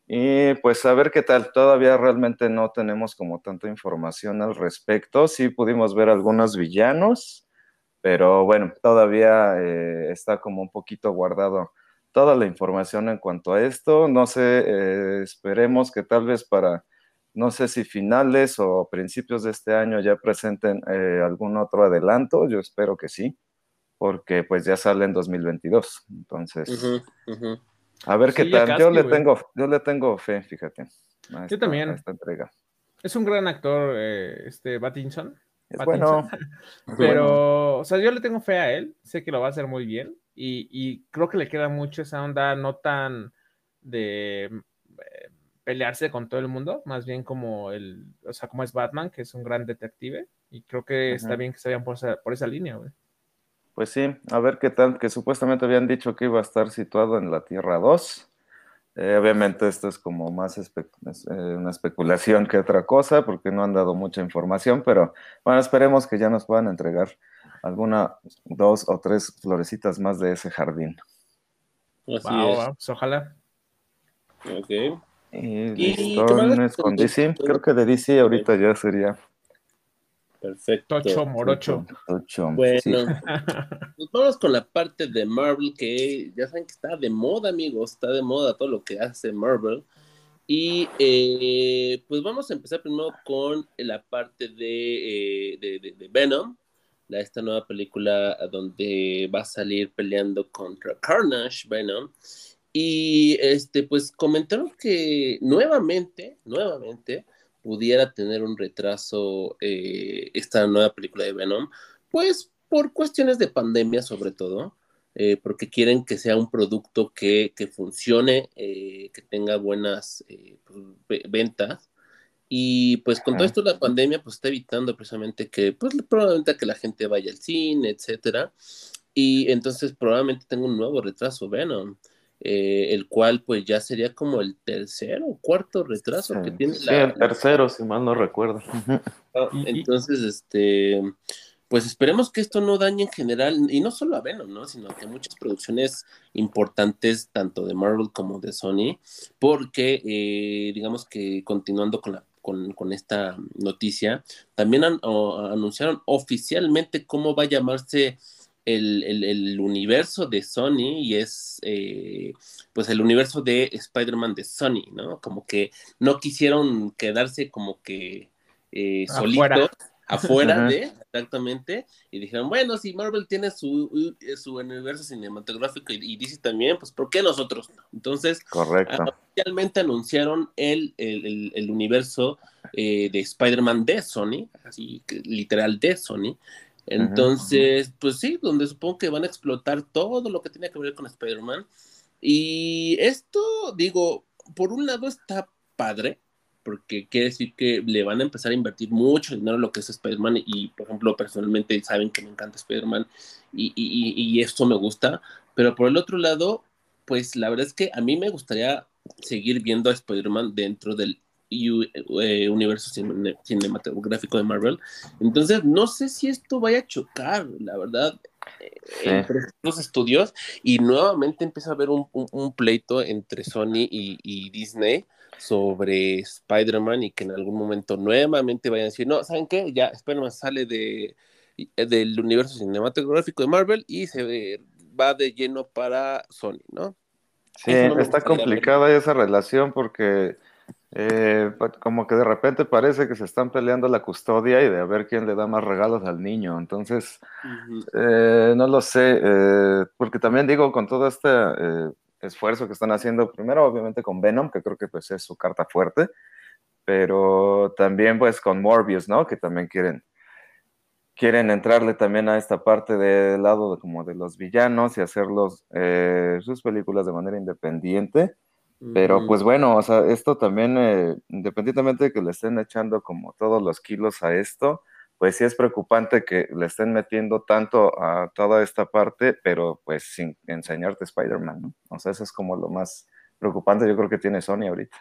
Y pues a ver qué tal. Todavía realmente no tenemos como tanta información al respecto. Sí pudimos ver algunos villanos, pero bueno, todavía eh, está como un poquito guardado toda la información en cuanto a esto. No sé, eh, esperemos que tal vez para, no sé si finales o principios de este año ya presenten eh, algún otro adelanto. Yo espero que sí, porque pues ya sale en 2022. Entonces... Ujú, ujú. A ver qué Sí, tal. yo le tengo, yo le tengo fe, fíjate. a esta- también. a esta entrega. Es un gran actor, eh, este Pattinson. Es Pattinson. bueno. Pero, o sea, yo le tengo fe a él. Sé que lo va a hacer muy bien. Y, y creo que le queda mucho esa onda no tan de eh, pelearse con todo el mundo, más bien como el, o sea, como es Batman, que es un gran detective. Y creo que está bien que se vayan por esa, por esa línea, güey. Pues sí, a ver qué tal, que supuestamente habían dicho que iba a estar situado en la Tierra 2. Eh, obviamente esto es como más espe- es, eh, una especulación que otra cosa, porque no han dado mucha información, pero bueno, esperemos que ya nos puedan entregar alguna, dos o tres florecitas más de ese jardín. Así Va, es. va, pues ojalá. Ok. Y, con DC, creo que de DC ahorita ya sería. Perfecto. Tocho Morocho. bueno, pues vamos con la parte de Marvel que ya saben que está de moda, amigos, está de moda todo lo que hace Marvel. Y eh, pues vamos a empezar primero con la parte de, eh, de, Venom, la, esta nueva película donde va a salir peleando contra Carnage, Venom. Y este, pues comentaron que nuevamente, nuevamente, pudiera tener un retraso eh, esta nueva película de Venom, pues por cuestiones de pandemia sobre todo, eh, porque quieren que sea un producto que, funcione, eh, que tenga buenas pues, ventas. Y pues con todo esto la pandemia pues está evitando precisamente que pues probablemente que la gente vaya al cine, etcétera. Y entonces probablemente tenga un nuevo retraso Venom. Eh, el cual pues ya sería como el tercero o cuarto retraso que tiene. Sí, el tercero, si mal no recuerdo. Ah, entonces, este, pues esperemos que esto no dañe en general, y no solo a Venom, ¿no? Sino que muchas producciones importantes, tanto de Marvel como de Sony, porque eh, digamos que continuando con la con, esta noticia, también anunciaron oficialmente cómo va a llamarse el, universo de Sony y es eh, pues el universo de Spider-Man de Sony, ¿no? Como que no quisieron quedarse como que eh, solitos afuera de, exactamente, y dijeron, bueno, si Marvel tiene su, su universo cinematográfico y, DC también, pues ¿por qué nosotros no? Entonces, Correcto. oficialmente anunciaron el, el, universo eh, de Spider-Man de Sony, así literal de Sony, entonces, pues sí, donde supongo que van a explotar todo lo que tiene que ver con Spider-Man. Y esto, digo, por un lado está padre, porque quiere decir que le van a empezar a invertir mucho dinero en lo que es Spider-Man y, por ejemplo, personalmente saben que me encanta Spider-Man y, y, y, esto me gusta, pero por el otro lado, pues la verdad es que a mí me gustaría seguir viendo a Spider-Man dentro del eh, universo cinematográfico de Marvel. Entonces, no sé si esto vaya a chocar, la verdad, eh, entre los estudios y nuevamente empieza a haber un, pleito entre Sony y, Disney sobre Spider-Man y que en algún momento nuevamente vayan a decir, no, ¿saben qué? Ya Spider-Man sale de, del universo cinematográfico de Marvel y se va de lleno para Sony, ¿no? Sí, está complicada esa relación porque eh, como que de repente parece que se están peleando la custodia y de a ver quién le da más regalos al niño. Entonces, eh, no lo sé, eh, porque también digo, con todo este esfuerzo que están haciendo, primero obviamente con Venom, que creo que pues es su carta fuerte, pero también pues con Morbius, ¿no? Que también quieren, quieren entrarle también a esta parte del lado de, como de los villanos y hacerlos sus películas de manera independiente. Pero pues bueno, o sea, esto también, eh, independientemente de que le estén echando como todos los kilos a esto, pues sí es preocupante que le estén metiendo tanto a toda esta parte, pero pues sin enseñarte Spider-Man, ¿no? O sea, eso es como lo más preocupante yo creo que tiene Sony ahorita.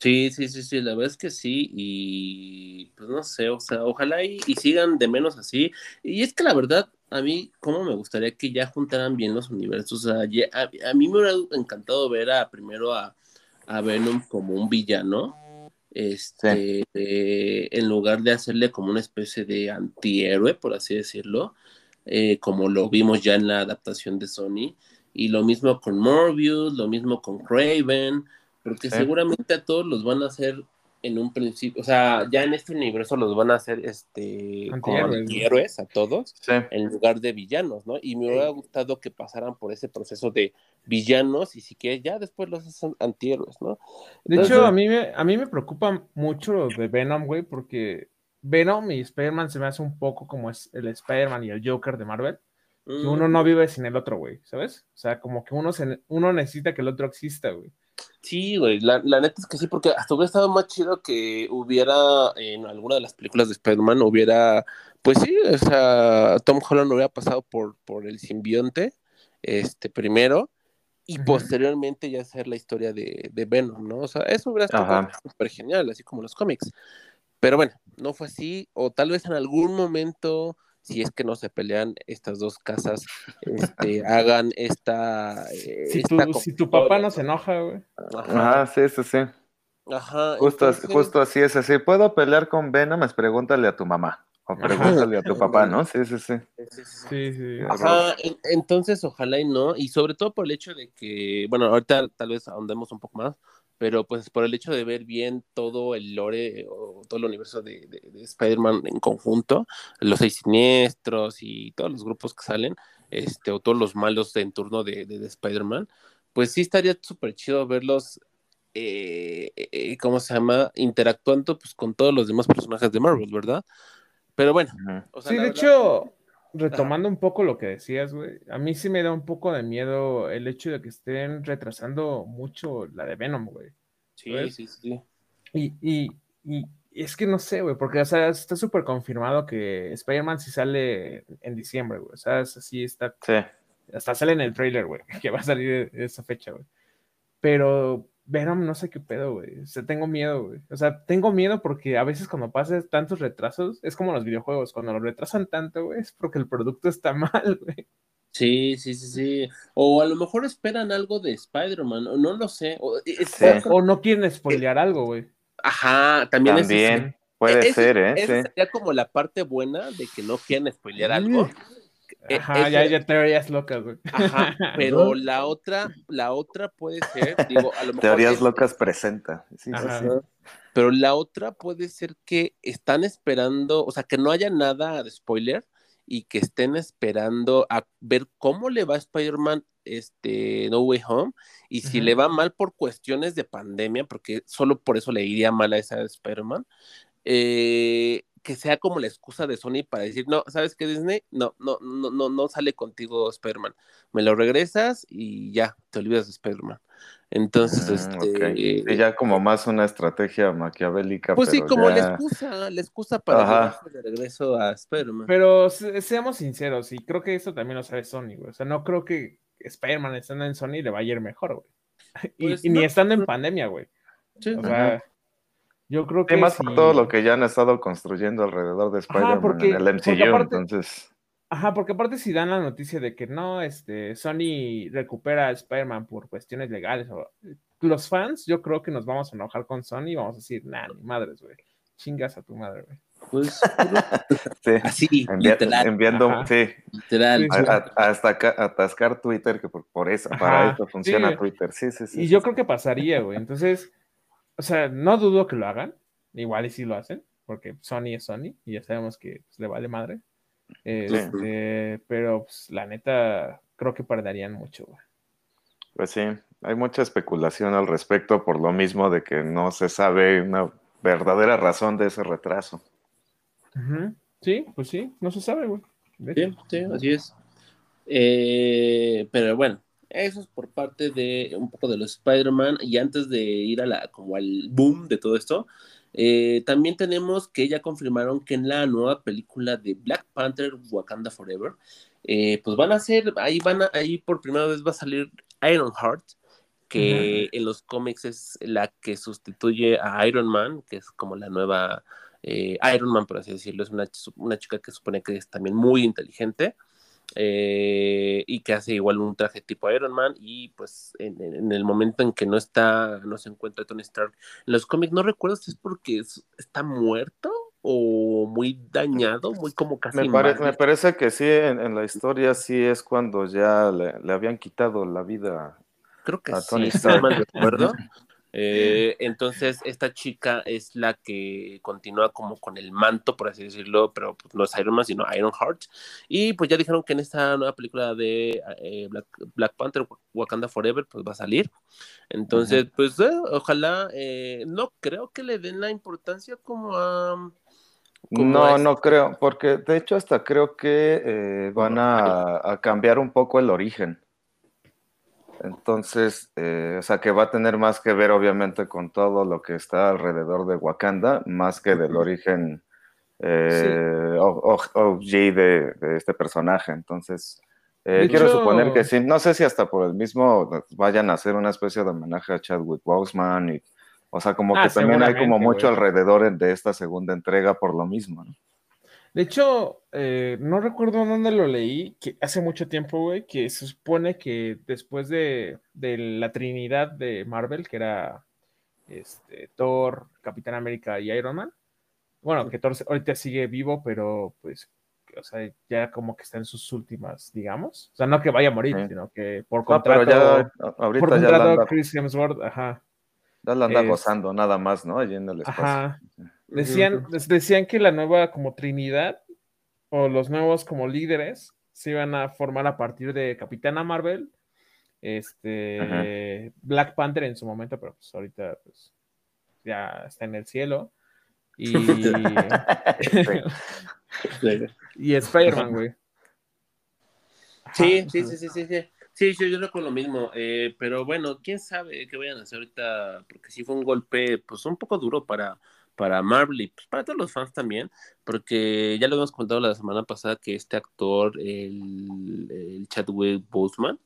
Sí, sí, sí, sí, la verdad es que sí, y pues no sé, o sea, ojalá y, sigan de menos así. Y es que la verdad, a mí, cómo me gustaría que ya juntaran bien los universos. O sea, a, mí me hubiera encantado ver a primero a, a Venom como un villano, este, en lugar de hacerle como una especie de antihéroe, por así decirlo, eh, como lo vimos ya en la adaptación de Sony. Y lo mismo con Morbius, lo mismo con Craven porque seguramente a todos los van a hacer en un principio, o sea, ya en este universo los van a hacer este antihéroes, a todos, en lugar de villanos, ¿no? Y me hubiera gustado que pasaran por ese proceso de villanos y si quieres ya después los hacen antihéroes, ¿no? De hecho, a mí me, a mí me preocupa mucho lo de Venom, güey, porque Venom y Spider-Man se me hace un poco como es el Spider-Man y el Joker de Marvel. Que uno no vive sin el otro, güey, ¿sabes? O sea, como que uno, se, uno necesita que el otro exista, güey. Sí, güey, la, neta es que sí, porque hasta hubiera estado más chido que hubiera en alguna de las películas de Spider-Man, hubiera, pues sí, o sea, Tom Holland hubiera pasado por, por el simbionte, este, primero, y posteriormente ya hacer la historia de, de Venom, ¿no? O sea, eso hubiera estado súper genial, así como los cómics. Pero bueno, no fue así, o tal vez en algún momento si es que no se pelean estas dos casas, este, hagan esta... Eh, si, tu, si, tu, papá no se enoja, güey. Ajá, sí, sí, sí. Ajá. Justo, justo así es así. ¿Puedo pelear con Venom? Pregúntale a tu mamá. O pregúntale a tu papá, ¿no? Sí, sí, sí. Sí, sí. Ajá, entonces ojalá y no, y sobre todo por el hecho de que, bueno, ahorita tal vez ahondemos un poco más, pero pues por el hecho de ver bien todo el lore o todo el universo de, de, Spider-Man en conjunto, los seis siniestros y todos los grupos que salen, este, o todos los malos en turno de, de Spider-Man, pues sí estaría súper chido verlos eh, eh, ¿cómo se llama? Interactuando pues con todos los demás personajes de Marvel, ¿verdad? Pero bueno. sí, de hecho, retomando un poco lo que decías, güey, a mí sí me da un poco de miedo el hecho de que estén retrasando mucho la de Venom, güey. Sí, sí, sí. Y, y, y es que no sé, güey, porque o sea, está súper confirmado que Spider-Man sí sale en diciembre, güey. O sea, así está. Sí. Hasta sale en el trailer, güey, que va a salir esa fecha, güey. Pero Venom, no sé qué pedo, güey. O sea, tengo miedo, güey. O sea, tengo miedo porque a veces cuando pasan tantos retrasos, es como los videojuegos, cuando lo retrasan tanto, güey, es porque el producto está mal, güey. Sí, sí, sí, sí. O a lo mejor esperan algo de Spider-Man, o no lo sé. O, o, no quieren spoilear algo, güey. Ajá, también, también Puede ser, ¿eh? Esa sería como la parte buena de que no quieren spoilear algo. E, Ajá, ya, ya teorías locas, güey. Ajá, pero la otra, la otra puede ser, digo, a lo mejor. Teorías locas presenta. Sí, sí, Pero la otra puede ser que están esperando, o sea, que no haya nada de spoiler y que estén esperando a ver cómo le va a Spider-Man este No Way Home y si le va mal por cuestiones de pandemia, porque solo por eso le iría mal a esa Spider-Man, eh, que sea como la excusa de Sony para decir, no, ¿sabes qué, Disney? No, no, no, no, no sale contigo Spider-Man. Me lo regresas y ya, te olvidas de Spider-Man. Entonces, mm, este. Sí, ya como más una estrategia maquiavélica. Pues sí, como la excusa, la excusa para de regreso a Spider-Man. Pero seamos sinceros, y creo que eso también lo sabe Sony, güey. O sea, no creo que Spider-Man estando en Sony le vaya a ir mejor, güey. y, pues ni estando en pandemia, güey. Sí. O sea, yo creo que. más por todo lo que ya han estado construyendo alrededor de Spider-Man en el MCU, entonces. Ajá, porque aparte si dan la noticia de que no, este, Sony recupera a Spider-Man por cuestiones legales, o los fans, yo creo que nos vamos a enojar con Sony y vamos a decir, nah, ni madres, güey. Chingas a tu madre, güey. Pues, sí, así, literal. Enviando, sí, literal. hasta atascar Twitter, que por, por eso, para eso funciona Twitter. Sí, sí, sí. Y yo creo que pasaría, güey. Entonces, o sea, no dudo que lo hagan, igual y sí lo hacen, porque Sony es Sony y ya sabemos que pues, le vale madre. Este, pero pues, la neta, creo que perderían mucho. Pues sí, hay mucha especulación al respecto por lo mismo de que no se sabe una verdadera razón de ese retraso. Sí, pues sí, no se sabe, güey. Sí, sí, así es. Eh, pero bueno, eso es por parte de un poco de los Spider-Man. Y antes de ir a la, como al boom de todo esto, eh, también tenemos que ya confirmaron que en la nueva película de Black Panther Wakanda Forever, eh, pues van a ser, ahí van a, ahí por primera vez va a salir Iron Heart, que en los cómics es la que sustituye a Iron Man, que es como la nueva eh, Iron Man, por así decirlo, es una, una chica que supone que es también muy inteligente. Eh, y que hace igual un traje tipo Iron Man y pues en, el momento en que no está, no se encuentra Tony Stark en los cómics, no recuerdo si es porque está muerto o muy dañado, muy como casi me, me parece que sí, en, la historia sí es cuando ya le, habían quitado la vida Creo que a Tony Stark. recuerdo. Eh, entonces, esta chica es la que continúa como con el manto, por así decirlo, pero pues, no es Iron Man, sino Iron Heart. Y pues ya dijeron que en esta nueva película de eh, Black, Panther, Wakanda Forever, pues va a salir. Entonces, pues eh, ojalá, no creo que le den la importancia como a... no, no creo, porque de hecho hasta creo que van a cambiar un poco el origen. Entonces, eh, o sea, que va a tener más que ver, obviamente, con todo lo que está alrededor de Wakanda, más que del origen eh, OG de, este personaje. Entonces, eh, quiero suponer que sí. No sé si hasta por el mismo vayan a hacer una especie de homenaje a Chadwick Boseman. Y, o sea, como ah, que también hay como mucho alrededor de esta segunda entrega por lo mismo. ¿no? De hecho, eh, no recuerdo dónde lo leí, que hace mucho tiempo, güey, que se supone que después de, de la Trinidad de Marvel, que era este, Thor, Capitán América y Iron Man, bueno, que Thor ahorita sigue vivo, pero pues, o sea, ya como que está en sus últimas, digamos. O sea, no que vaya a morir, Sí. sino que por contrato, ya ahorita por ya contrato anda, Chris Hemsworth, ajá. ya la anda es- gozando nada más, ¿no? Allí en el espacio. Ajá. Decían, decían que la nueva como Trinidad o los nuevos como líderes se iban a formar a partir de Capitana Marvel, este Black Panther en su momento, pero pues ahorita pues ya está en el cielo. Y, y Spider-Man, güey. Sí, sí, sí, sí, sí, sí. Sí, yo, yo recuerdo lo mismo, eh, pero bueno, quién sabe qué vayan a hacer ahorita, porque sí fue un golpe, pues un poco duro para, para Marvel y pues, para todos los fans también, porque ya lo habíamos contado la semana pasada que este actor, el, el Chadwick Boseman,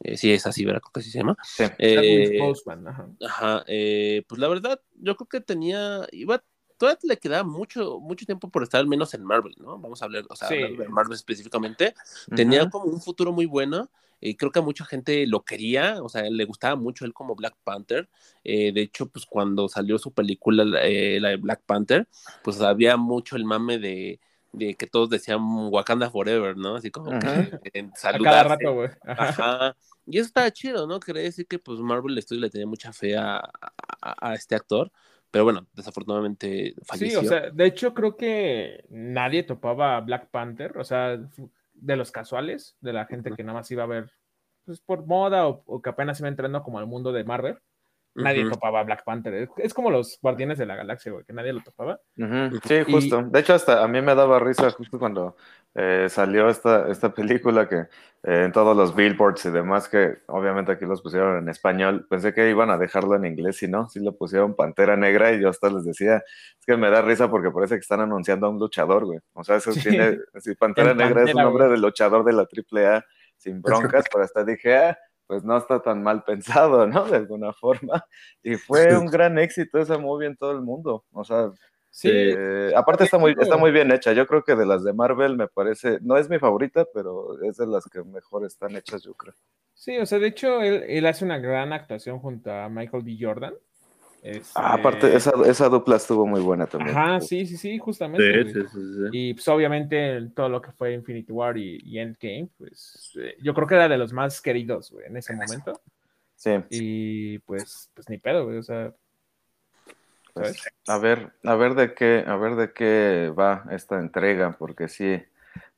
eh, sí es así, ¿verdad? Creo que así se llama. Sí. Chadwick Eh, Boseman, ajá. Ajá, eh, pues la verdad, yo creo que tenía, iba, todavía le quedaba mucho, mucho tiempo por estar al menos en Marvel, ¿no? Vamos a hablar, o sea, Sí. hablar de Marvel específicamente. Tenía Ujú. como un futuro muy bueno. Y creo que a mucha gente lo quería, o sea, le gustaba mucho él como Black Panther. Eh, de hecho, pues cuando salió su película, eh, la de Black Panther, pues había mucho el mame de, de que todos decían Wakanda Forever, ¿no? Así como que Ujú. en A cada rato, güey. Ajá. Ajá. Y eso estaba chido, ¿no? Quería decir que pues Marvel Studios le tenía mucha fe a, a- a este actor, pero bueno, desafortunadamente Sí, falleció. o sea, de hecho creo que nadie topaba a Black Panther, o sea, de los casuales, de la gente que nada más iba a ver pues, por moda o, o que apenas iba entrando como al mundo de Marvel, nadie topaba a Black Panther. Es, como los Guardianes de la Galaxia, güey, que nadie lo topaba. Sí, Y- justo. De hecho, hasta a mí me daba risa justo cuando eh, salió esta, esta película que eh, en todos los billboards y demás, que obviamente aquí los pusieron en español, pensé que iban a dejarlo en inglés y no, sí le pusieron Pantera Negra y yo hasta les decía, es que me da risa porque parece que están anunciando a un luchador, güey. O sea, eso Sí. tiene, sí, Pantera El Negra es un nombre güey. de luchador de la AAA sin broncas, pero hasta dije, ah, pues no está tan mal pensado, ¿no? De alguna forma. Y fue un gran éxito esa movie en todo el mundo. O sea, Sí, eh, aparte está muy, está muy bien hecha. Yo creo que de las de Marvel me parece, no es mi favorita, pero es de las que mejor están hechas, yo creo. sí, o sea, de hecho él, él hace una gran actuación junto a Michael B. Jordan. Este, Ah, aparte, esa, esa dupla estuvo muy buena también. Ajá, sí, sí, sí, justamente. Sí, güey. sí, sí, sí. Y pues obviamente todo lo que fue Infinity War y, y Endgame, pues eh, yo creo que era de los más queridos, güey, en ese momento. Sí, Y pues, pues ni pedo, güey, o sea, pues, ¿sabes? a ver, a ver de qué, a ver de qué va esta entrega, porque sí,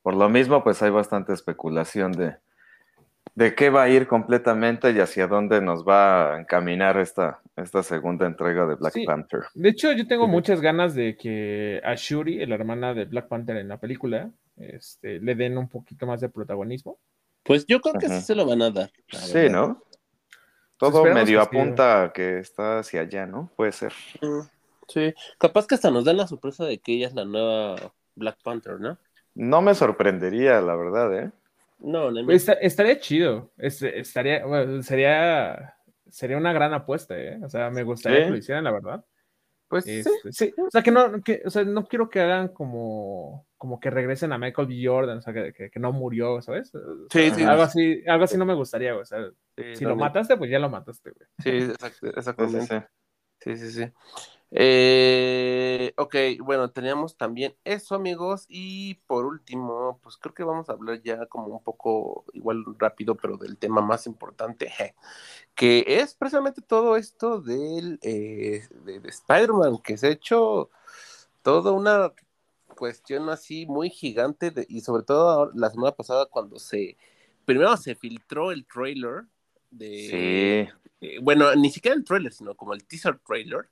por lo mismo, pues hay bastante especulación de, de qué va a ir completamente y hacia dónde nos va a encaminar esta, esta segunda entrega de Black Sí. Panther. De hecho, yo tengo muchas ganas de que a Shuri, la hermana de Black Panther en la película, este, le den un poquito más de protagonismo. Pues yo creo que Ajá. sí se lo van a dar. Sí, verdad. ¿no? Todo esperemos medio que apunta a que está hacia allá, ¿no? Puede ser. Mm, Sí, capaz que hasta nos dan la sorpresa de que ella es la nueva Black Panther, ¿no? No me sorprendería, la verdad, ¿eh? No, no Esta- estaría chido, este, estaría, bueno, sería, sería una gran apuesta, ¿eh? O sea, me gustaría Sí. que lo hicieran, la verdad. Pues Este, sí, o sea, que no, que, o sea, no quiero que hagan como, como que regresen a Michael B. Jordan, o sea, que, que- que no murió, ¿sabes? O Sí, sea, sí. Algo así, algo así no me gustaría, güey. O sea, Sí, si lo también. mataste, pues ya lo mataste, güey. Sí, exacto, Sí, sí, exactamente. sí. Sí, sí, sí. Eh, ok, bueno, teníamos también eso, amigos. Y por último, pues creo que vamos a hablar ya como un poco, igual rápido, pero del tema más importante, que es precisamente todo esto del eh, de, de Spider-Man, que se ha hecho toda una cuestión así muy gigante, de- y sobre todo ahora- la semana pasada cuando se, primero se filtró el trailer de... Sí. Eh, bueno, ni siquiera el trailer, sino como el teaser trailer.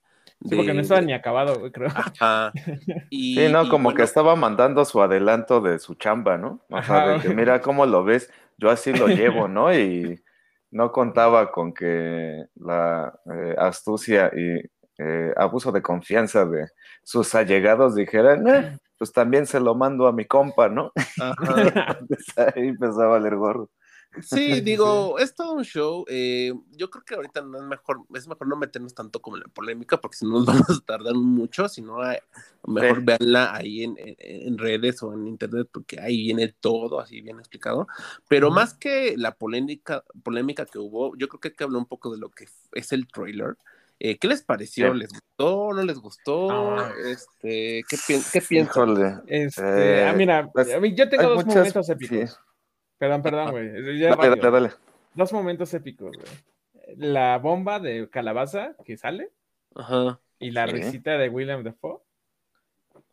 Sí, porque no estaba ni acabado, güey, creo. Ajá. Y, Sí, no, y como bueno, que estaba mandando su adelanto de su chamba, ¿no? O sea, de Ajá. que mira cómo lo ves, yo así lo llevo, ¿no? Y no contaba con que la eh, astucia y eh, abuso de confianza de sus allegados dijeran, "Eh, pues también se lo mando a mi compa, ¿no? ajá. Entonces ahí empezó a valer gorro. Sí, digo, es todo un show. Eh, yo creo que ahorita no es mejor, es mejor no meternos tanto como en la polémica, porque si no nos vamos a tardar mucho, si no, mejor sí. veanla ahí en, en, redes o en internet, porque ahí viene todo así bien explicado. Pero uh -huh. más que la polémica, polémica que hubo, yo creo que hay que hablar un poco de lo que es el trailer. Eh, ¿Qué les pareció? Sí. ¿Les gustó? ¿No les gustó? Ah. Este, ¿qué, pi ¿Qué piensan? Este, eh, ah, mira, pues, yo tengo dos muchas, momentos épicos. Perdón, perdón, güey. Dale, dale, dale. Dos momentos épicos, güey. La bomba de calabaza que sale. Ajá. Y la sí. risita de William Dafoe.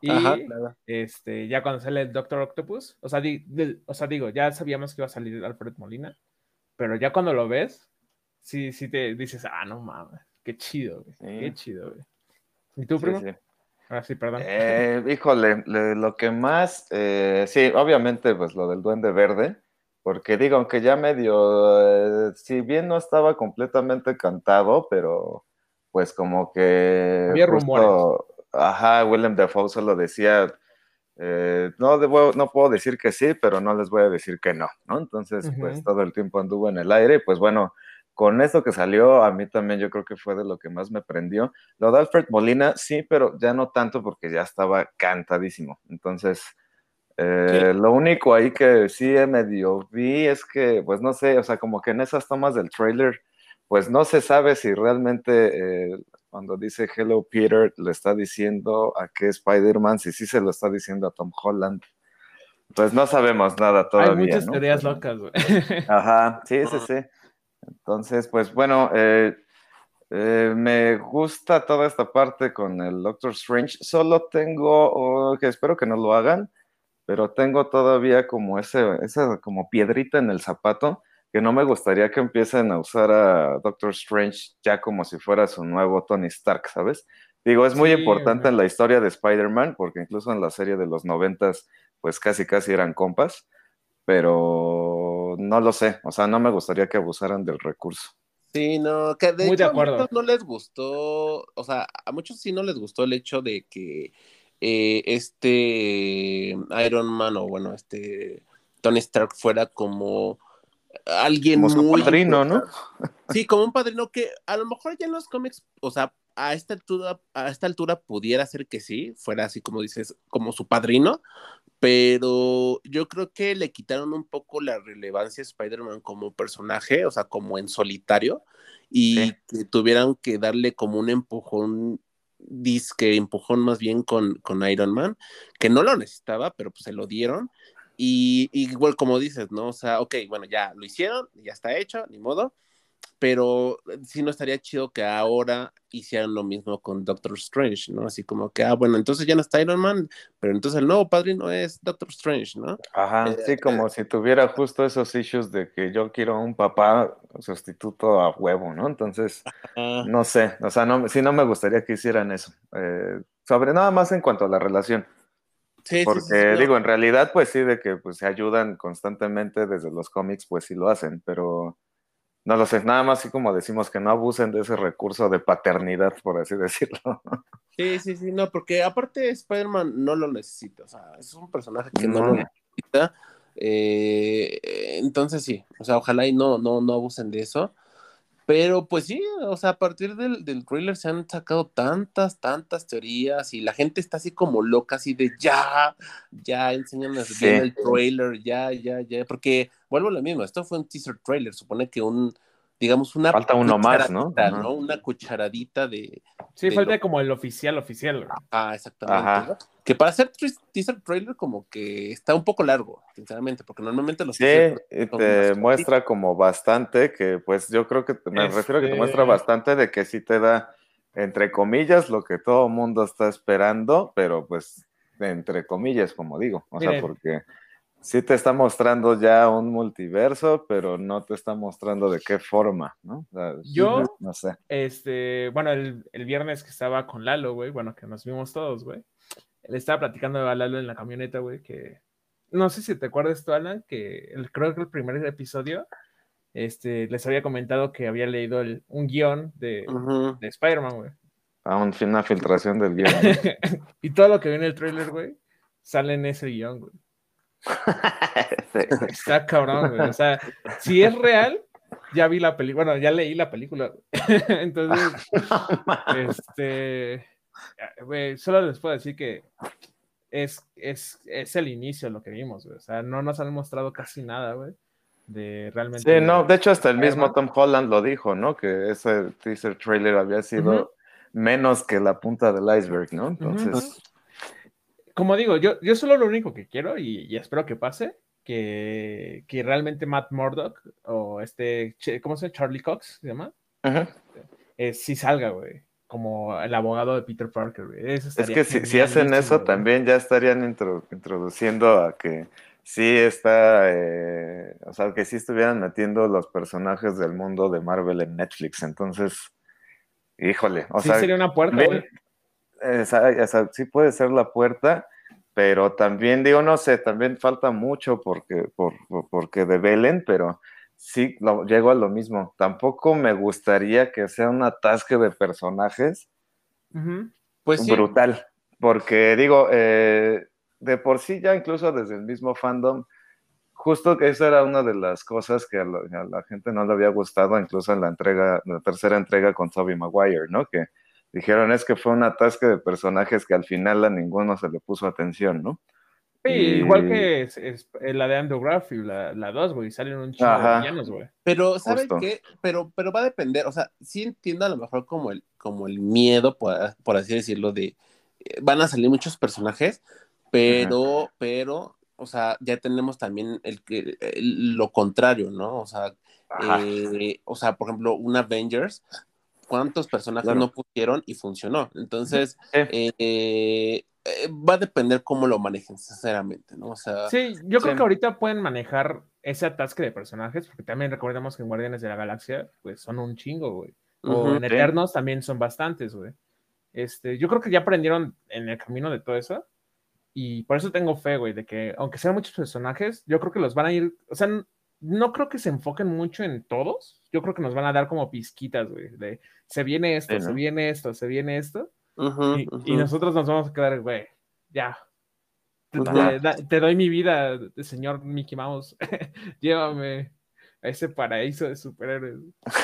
Y Ajá, claro. este, ya cuando sale el Doctor Octopus, o sea, di, di, o sea, digo, ya sabíamos que iba a salir Alfred Molina, pero ya cuando lo ves, sí, sí te dices, ah, no mames, qué chido, güey. Sí. Qué chido, güey. ¿Y tú, primo? Sí, sí. Ah, sí, perdón. Eh, híjole, le, lo que más, eh, sí, obviamente, pues lo del Duende Verde, porque digo, aunque ya medio, eh, si bien no estaba completamente cantado, pero pues como que... Había rumores. Ajá, Willem Dafoe solo decía, eh, no, debo, no puedo decir que sí, pero no les voy a decir que no, ¿no? Entonces, uh -huh. pues todo el tiempo anduvo en el aire y pues bueno, con esto que salió, a mí también yo creo que fue de lo que más me prendió. Lo de Alfred Molina, sí, pero ya no tanto porque ya estaba cantadísimo. Entonces, eh, lo único ahí que sí medio vi es que, pues no sé, o sea, como que en esas tomas del trailer, pues no se sabe si realmente eh, cuando dice Hello Peter le está diciendo a qué Spider-Man, si sí se lo está diciendo a Tom Holland. Pues no sabemos nada todavía. Hay muchas ¿no? teorías locas, güey. Ajá, sí, sí, sí. Entonces, pues bueno, eh, eh, me gusta toda esta parte con el Doctor Strange. Solo tengo, oh, que espero que no lo hagan, pero tengo todavía como ese, esa como piedrita en el zapato que no me gustaría que empiecen a usar a Doctor Strange ya como si fuera su nuevo Tony Stark, ¿sabes? Digo, es muy sí, importante en la historia de Spider-Man, porque incluso en la serie de los noventas, pues casi casi eran compas, pero no lo sé, o sea, no me gustaría que abusaran del recurso. Sí, no, que de muy hecho de acuerdo. a muchos no les gustó, o sea, a muchos sí no les gustó el hecho de que eh, este Iron Man o bueno, este Tony Stark fuera como alguien como muy padrino, ¿no? Sí, como un padrino que a lo mejor ya en los cómics, o sea, a esta altura, a esta altura pudiera ser que sí, fuera así como dices, como su padrino, pero yo creo que le quitaron un poco la relevancia a Spider-Man como personaje, o sea, como en solitario, y sí. que tuvieran que darle como un empujón, disque empujón más bien con, con Iron Man, que no lo necesitaba, pero pues se lo dieron, y, igual como dices, ¿no? O sea, ok, bueno, ya lo hicieron, ya está hecho, ni modo, pero sí no estaría chido que ahora hicieran lo mismo con Doctor Strange, ¿no? Así como que, ah, bueno, entonces ya no está Iron Man, pero entonces el nuevo padrino es Doctor Strange, ¿no? Ajá, eh, sí, como eh, si tuviera justo esos issues de que yo quiero un papá sustituto a huevo, ¿no? Entonces, no sé, o sea, no, sí no me gustaría que hicieran eso. Eh, sobre nada más en cuanto a la relación. Sí, Porque sí, sí, digo, en realidad, pues sí, de que pues, se ayudan constantemente desde los cómics, pues sí lo hacen, pero no lo sé, nada más así como decimos que no abusen de ese recurso de paternidad, por así decirlo. Sí, sí, sí, no, porque aparte Spider-Man no lo necesita, o sea, es un personaje que no, no lo necesita. Eh, entonces sí, o sea, ojalá y no, no, no abusen de eso. Pero pues sí, o sea, a partir del, del trailer se han sacado tantas, tantas teorías y la gente está así como loca, así de ya, ya, enséñanos sí. bien el trailer, ya, ya, ya, porque vuelvo a lo mismo, esto fue un teaser trailer, supone que un, digamos, una... Falta uno más, ¿no? ¿no? Una cucharadita de... Sí, de falta lo... como el oficial, oficial. Ah, exactamente. Ajá. Que para hacer teaser trailer como que está un poco largo, sinceramente, porque normalmente los... Sí, te muestra como bastante, que pues yo creo que me este... refiero a que te muestra bastante de que sí te da, entre comillas, lo que todo mundo está esperando, pero pues entre comillas, como digo, o Miren. sea, porque sí te está mostrando ya un multiverso, pero no te está mostrando de qué forma, ¿no? O sea, Yo, no sé. Este, bueno, el, el, viernes que estaba con Lalo, güey, bueno, que nos vimos todos, güey, le estaba platicando a Lalo en la camioneta, güey, que no sé si te acuerdas tú, Alan, que el, creo que el primer episodio este, les había comentado que había leído el, un guion de, uh -huh. de Spider-Man, güey. Ah, un, una filtración del guion. y todo lo que viene en el trailer, güey, sale en ese guion, güey. Está cabrón, güey. O sea, si es real, ya vi la película, bueno, ya leí la película. Entonces, este, güey, solo les puedo decir que es, es, es el inicio lo que vimos, güey. O sea, no nos han mostrado casi nada, güey. De realmente. Sí, no, de hecho, hasta el mismo Tom Holland lo dijo, ¿no? Que ese teaser trailer había sido menos que la punta del iceberg, ¿no? Entonces. Como digo, yo, yo solo lo único que quiero y, espero que pase, que, que, realmente Matt Murdock o este, ¿cómo se llama? Charlie Cox, ¿se llama? Eh, sí salga, güey como el abogado de Peter Parker. es que si, si hacen eso, también ya estarían introduciendo a que sí está, eh, o sea, que sí estuvieran metiendo los personajes del mundo de Marvel en Netflix. Entonces, híjole, o sí sería una puerta. Sí puede ser la puerta, pero también digo, no sé, también falta mucho porque, por, porque develen, pero sí, lo, llego a lo mismo. Tampoco me gustaría que sea un atasque de personajes pues brutal. Porque digo, eh, de por sí ya incluso desde el mismo fandom, justo que esa era una de las cosas que a la, gente no le había gustado, incluso en la entrega, la tercera entrega con Tobey Maguire, ¿no? Que dijeron es que fue un atasque de personajes que al final a ninguno se le puso atención, ¿no? Sí, igual que es, eh, la de Andrew Garfield, la 2, güey, salen un chingo de villanos, güey. Pero, ¿sabes qué? Pero, pero va a depender, o sea, sí entiendo a lo mejor como el, como el miedo, por, por así decirlo, de eh, van a salir muchos personajes, pero, pero, o sea, ya tenemos también el, el lo contrario, ¿no? O sea, eh, o sea, por ejemplo, un Avengers, ¿cuántos personajes no pusieron y funcionó? Entonces, eh, eh, va a depender cómo lo manejen, sinceramente, ¿no? O sea, sí, yo creo que ahorita pueden manejar ese atasque de personajes, porque también recordemos que en Guardianes de la Galaxia, pues son un chingo, güey. O en Eternos también son bastantes, güey. Este, yo creo que ya aprendieron en el camino de todo eso. Y por eso tengo fe, güey, de que aunque sean muchos personajes, yo creo que los van a ir, o sea, no creo que se enfoquen mucho en todos. Yo creo que nos van a dar como pizquitas, güey, de se viene esto, se viene esto, se viene esto y, nosotros nos vamos a quedar, güey, ya. Te, doy mi vida, señor Mickey Mouse. Llévame a ese paraíso de superhéroes.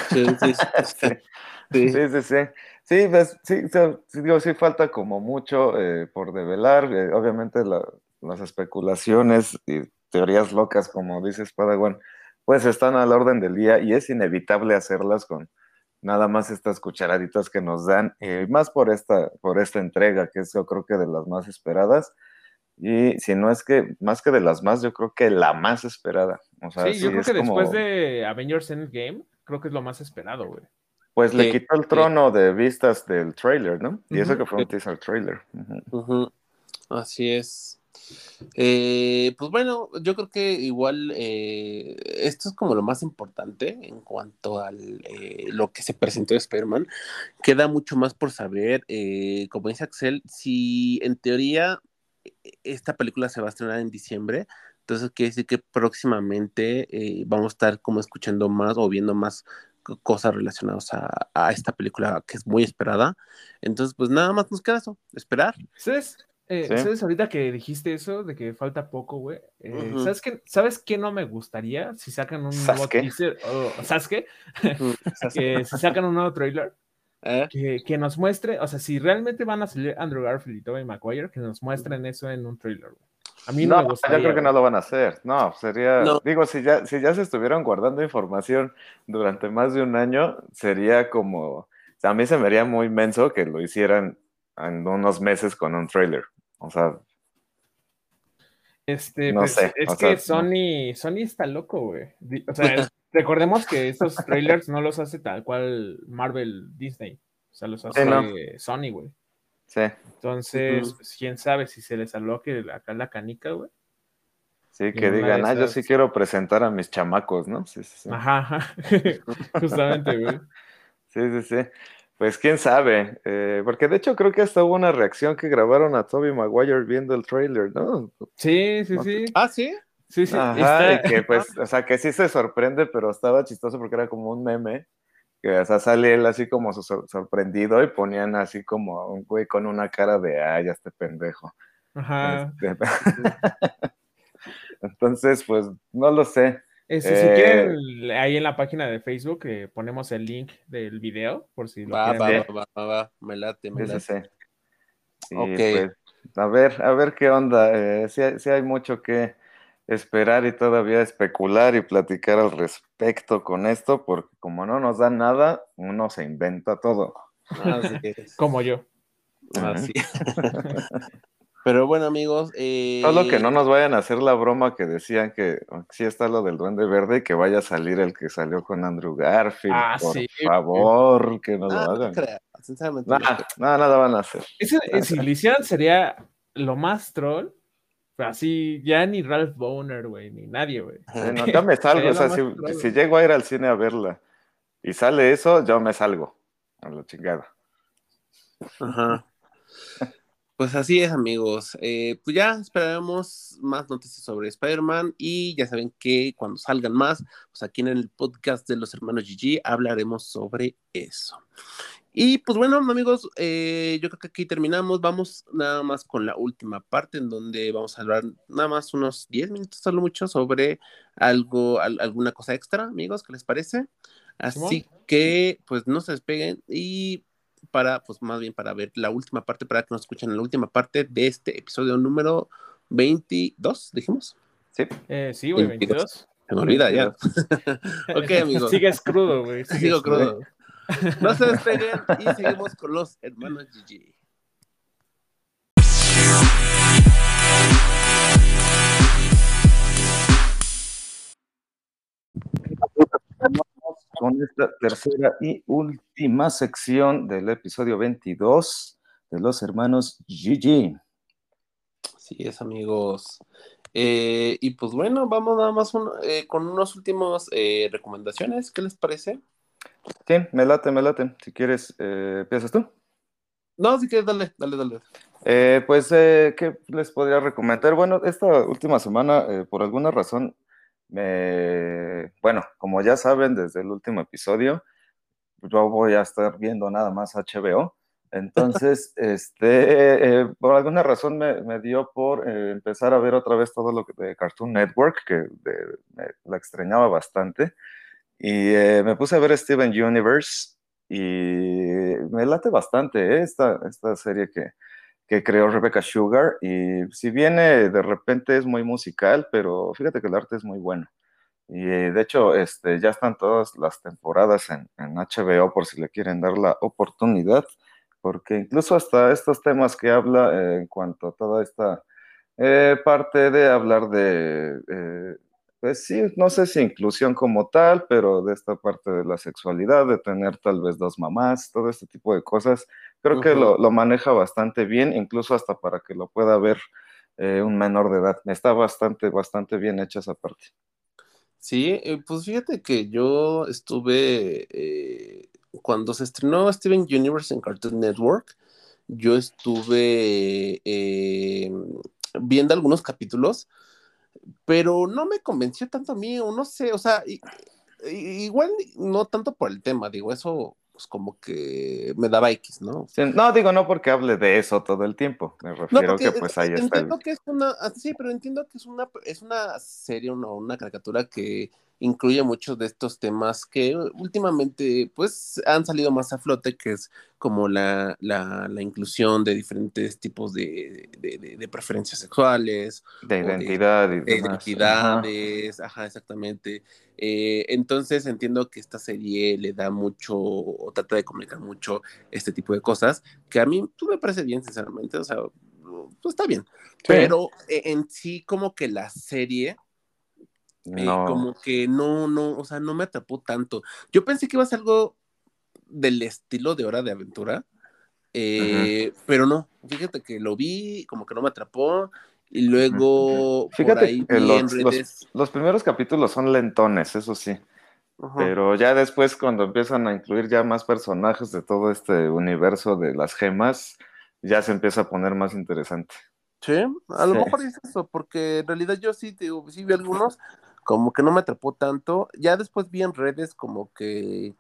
Sí, sí, sí. Sí, sí, sí. Sí, pues, sí, digo, sí falta como mucho eh, por develar. Eh, obviamente las especulaciones y teorías locas, como dices Padawan, pues están a la orden del día y es inevitable hacerlas con, nada más estas cucharaditas que nos dan, eh, más por esta, por esta entrega, que es yo creo que de las más esperadas. Y si no es que, más que de las más, yo creo que la más esperada. sí, yo creo que después de Avengers Endgame, creo que es lo más esperado, güey. Pues le quitó el trono de vistas del trailer, ¿no? Y eso que fue un teaser trailer. Así es. Eh, pues bueno, yo creo que igual eh, esto es como lo más importante en cuanto a eh, lo que se presentó de Spider-Man. Queda mucho más por saber, como dice Axel, si en teoría esta película se va a estrenar en diciembre, entonces quiere decir que próximamente vamos a estar como escuchando más o viendo más cosas relacionadas a, a, esta película que es muy esperada. Entonces, pues nada más nos queda eso, esperar. ¿Sí? Eh, ¿Sabes ahorita que dijiste eso de que falta poco, güey? Eh, ¿sabes, qué, ¿Sabes qué no me gustaría si sacan un nuevo teaser? ¿Sabes qué? que si sacan un nuevo trailer, ¿Eh? que, que, nos muestre, o sea, si realmente van a salir Andrew Garfield y Tobey Maguire, que nos muestren eso en un trailer, güey. A mí no, me gustaría. Yo creo que no lo van a hacer. No, sería. Digo, si ya, si ya se estuvieran guardando información durante más de un año, sería como. O sea, a mí se me haría muy inmenso que lo hicieran en unos meses con un trailer. O sea. Este, no pues, sé. Es que Sony, Sony está loco, güey. O sea, recordemos que estos trailers no los hace tal cual Marvel Disney. O sea, los hace Sony, güey. Sí. Entonces, pues, quién sabe si se les aloque acá la canica, güey. Sí, que digan, ah, yo sí quiero presentar a mis chamacos, ¿no? Sí, sí, sí. Ajá, justamente, güey. Sí, sí, sí. Pues quién sabe, eh, porque de hecho creo que hasta hubo una reacción que grabaron a Toby Maguire viendo el trailer, ¿no? Sí, sí, sí. Ah, sí. Sí, sí. Ajá, y que pues, o sea, que sí se sorprende, pero estaba chistoso porque era como un meme, que o sea, sale él así como sorprendido y ponían así como un güey con una cara de, ay, este pendejo. Ajá. Este, Entonces, pues, no lo sé. Este, si quieren, ahí en la página de Facebook ponemos el link del video, por si lo va, quieren va, va, va, va, me late, me late. ok. Pues, a ver, a ver qué onda. Eh, si hay mucho que esperar y todavía especular y platicar al respecto con esto, porque como no nos da nada, uno se inventa todo. Como yo. Así. Pero bueno, amigos. Eh... Solo que no nos vayan a hacer la broma que decían que sí está lo del Duende Verde y que vaya a salir el que salió con Andrew Garfield. Ah, por favor, que lo ah, hagan. No, nada van a hacer. Ese, si lo sería lo más troll Así, ya ni Ralph Boner, güey, ni nadie, güey. No, ya me salgo, o sea, si, llego a ir al cine a verla y sale eso, yo me salgo a la chingada. Ajá. Pues así es, amigos. Eh, pues ya esperaremos más noticias sobre Spider-Man y ya saben que cuando salgan más, pues aquí en el podcast de los hermanos GG hablaremos sobre eso. Y pues bueno, amigos, eh, yo creo que aquí terminamos. Vamos nada más con la última parte en donde vamos a hablar nada más unos 10 minutos, solo mucho, sobre algo, alguna cosa extra, amigos, ¿qué les parece? Así que pues no se despeguen y para, pues más bien para ver la última parte, para que nos escuchen la última parte de este episodio número 22, dijimos. Sí, eh, sí, güey, 22. Se me olvida ya. ok, amigos. Sigues crudo, güey. Sigo crudo. No se despeguen y seguimos con los hermanos GG. Con esta tercera y última sección del episodio 22 de los hermanos GG. Así es, amigos. Eh, y pues bueno, vamos nada más eh, con unas últimas eh, recomendaciones. ¿Qué les parece? Sí, me late, me late. Si quieres, eh, ¿empiezas tú? No, si quieres, dale, dale, dale. Eh, pues, eh, ¿qué les podría recomendar? Bueno, esta última semana, por alguna razón, me... bueno, como ya saben desde el último episodio, yo voy a estar viendo nada más HBO. Entonces, este, por alguna razón me, dio por empezar a ver otra vez todo lo que de Cartoon Network, que la extrañaba bastante. Y eh, me puse a ver Steven Universe y me late bastante ¿eh? esta, esta serie que, que creó Rebecca Sugar. Y si viene de repente es muy musical, pero fíjate que el arte es muy bueno. Y eh, de hecho, este, ya están todas las temporadas en, en, HBO por si le quieren dar la oportunidad, porque incluso hasta estos temas que habla en cuanto a toda esta parte de hablar de pues sí, no sé si inclusión como tal, pero de esta parte de la sexualidad, de tener tal vez dos mamás, todo este tipo de cosas, creo que lo, maneja bastante bien, incluso hasta para que lo pueda ver eh, un menor de edad. Está bastante, bastante bien hecha esa parte. Sí, eh, pues fíjate que yo estuve, eh, cuando se estrenó Steven Universe en Cartoon Network, yo estuve viendo algunos capítulos pero no me convenció tanto a mí, o no sé, o sea, igual no tanto por el tema, digo, eso pues como que me daba X, ¿no? no, digo, no porque hable de eso todo el tiempo, me refiero que pues ahí está. Entiendo que es una, ah, sí, pero entiendo que es una, es una serie, una, una caricatura que incluye muchos de estos temas que últimamente pues han salido más a flote, que es como la, la, la inclusión de diferentes tipos de, de, preferencias sexuales. De identidad. De, identidades, ajá, exactamente. Eh, entonces entiendo que esta serie le da mucho, o trata de comunicar mucho este tipo de cosas, que a mí tú me parece bien, sinceramente, o sea, pues está bien. Pero e, en sí como que la serie eh, como que no, no, o sea, no me atrapó tanto. Yo pensé que iba a ser algo del estilo de Hora de Aventura, eh, pero no, fíjate que lo vi, como que no me atrapó, y luego fíjate que los, primeros capítulos son lentones, eso sí. Pero ya después, cuando empiezan a incluir ya más personajes de todo este universo de las gemas, ya se empieza a poner más interesante. Sí, a lo mejor es eso, porque en realidad yo sí, te, sí vi algunos, como que no me atrapó tanto. Ya después vi en redes como que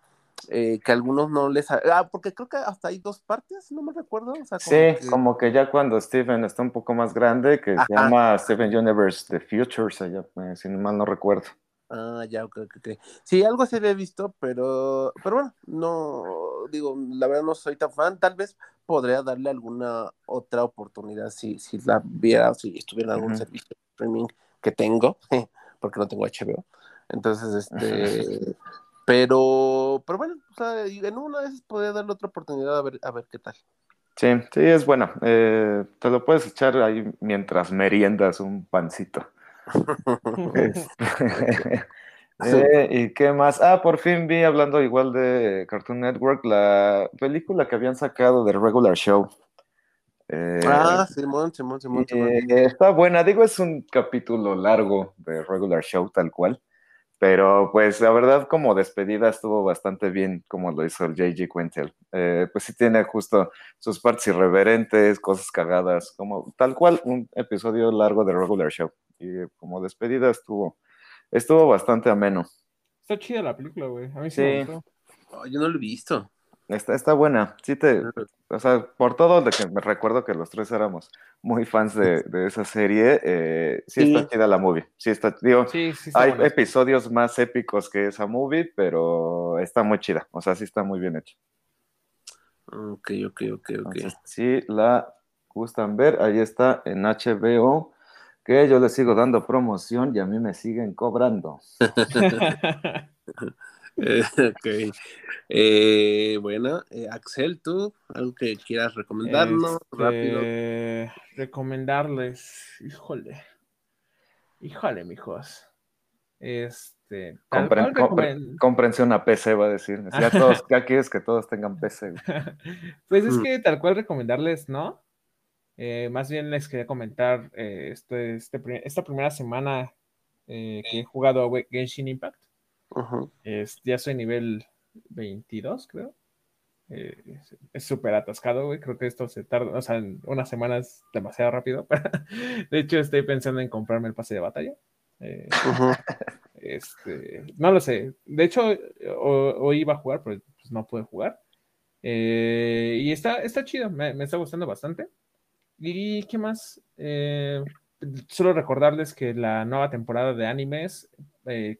eh, que algunos no les... Ah, porque creo que hasta hay dos partes, no me recuerdo. sí, como que ya cuando Steven está un poco más grande, que se llama Steven Universe The Future, eh, si mal no recuerdo. Ah, ya, ok, ok. Sí, algo se había visto, pero, pero bueno, no, digo, la verdad no soy tan fan. Tal vez podría darle alguna otra oportunidad si, si la viera, si estuviera en algún servicio de streaming que tengo, porque no tengo HBO. Entonces, este, pero, pero bueno, o sea, en una vez podría darle otra oportunidad a ver, a ver qué tal. Sí, sí, es buena. Eh, te lo puedes echar ahí mientras meriendas un pancito. Eh, ¿Y qué más? Ah, por fin vi, hablando igual de Cartoon Network, la película que habían sacado de Regular Show. Eh, ah, Simón, Simón, Simón. está buena, digo, es un capítulo largo de Regular Show tal cual. Pero pues la verdad como despedida estuvo bastante bien como lo hizo el JG Quintel. Eh, pues sí tiene justo sus partes irreverentes, cosas cagadas, como tal cual un episodio largo de Regular Show. Y como despedida estuvo, estuvo bastante ameno. Está chida la película, güey. A mí sí, Me gustó. yo no lo he visto. Está, está buena. Sí te, o sea, por todo de que me recuerdo que los tres éramos muy fans de, esa serie, eh, sí, está chida la movie. Sí está, digo, hay episodios más épicos que esa movie, pero está muy chida. O sea, sí está muy bien hecho. Ok, ok, ok, ok. si la gustan ver, ahí está en HBO, que yo les sigo dando promoción y a mí me siguen cobrando. ok. Eh, bueno, eh, Axel, tú, algo que quieras recomendarnos este, rápido. Recomendarles, híjole, híjole, mijos. Este, comprensión a PC, va a decir. Ya, todos, ya quieres que todos tengan PC. pues es mm. que tal cual recomendarles, ¿no? Eh, más bien les quería comentar este, este, esta primera semana que he jugado Genshin Impact es, ya soy nivel 22, creo. Eh, es súper atascado, güey. Creo que esto se tarda, o sea, en unas semanas demasiado rápido. de hecho, estoy pensando en comprarme el pase de batalla. Eh, este, no lo sé. De hecho, hoy iba a jugar, pero pues, no pude jugar. Eh, y está, está chido, me, me, está gustando bastante. ¿Y qué más? Solo recordarles que la nueva temporada de animes eh,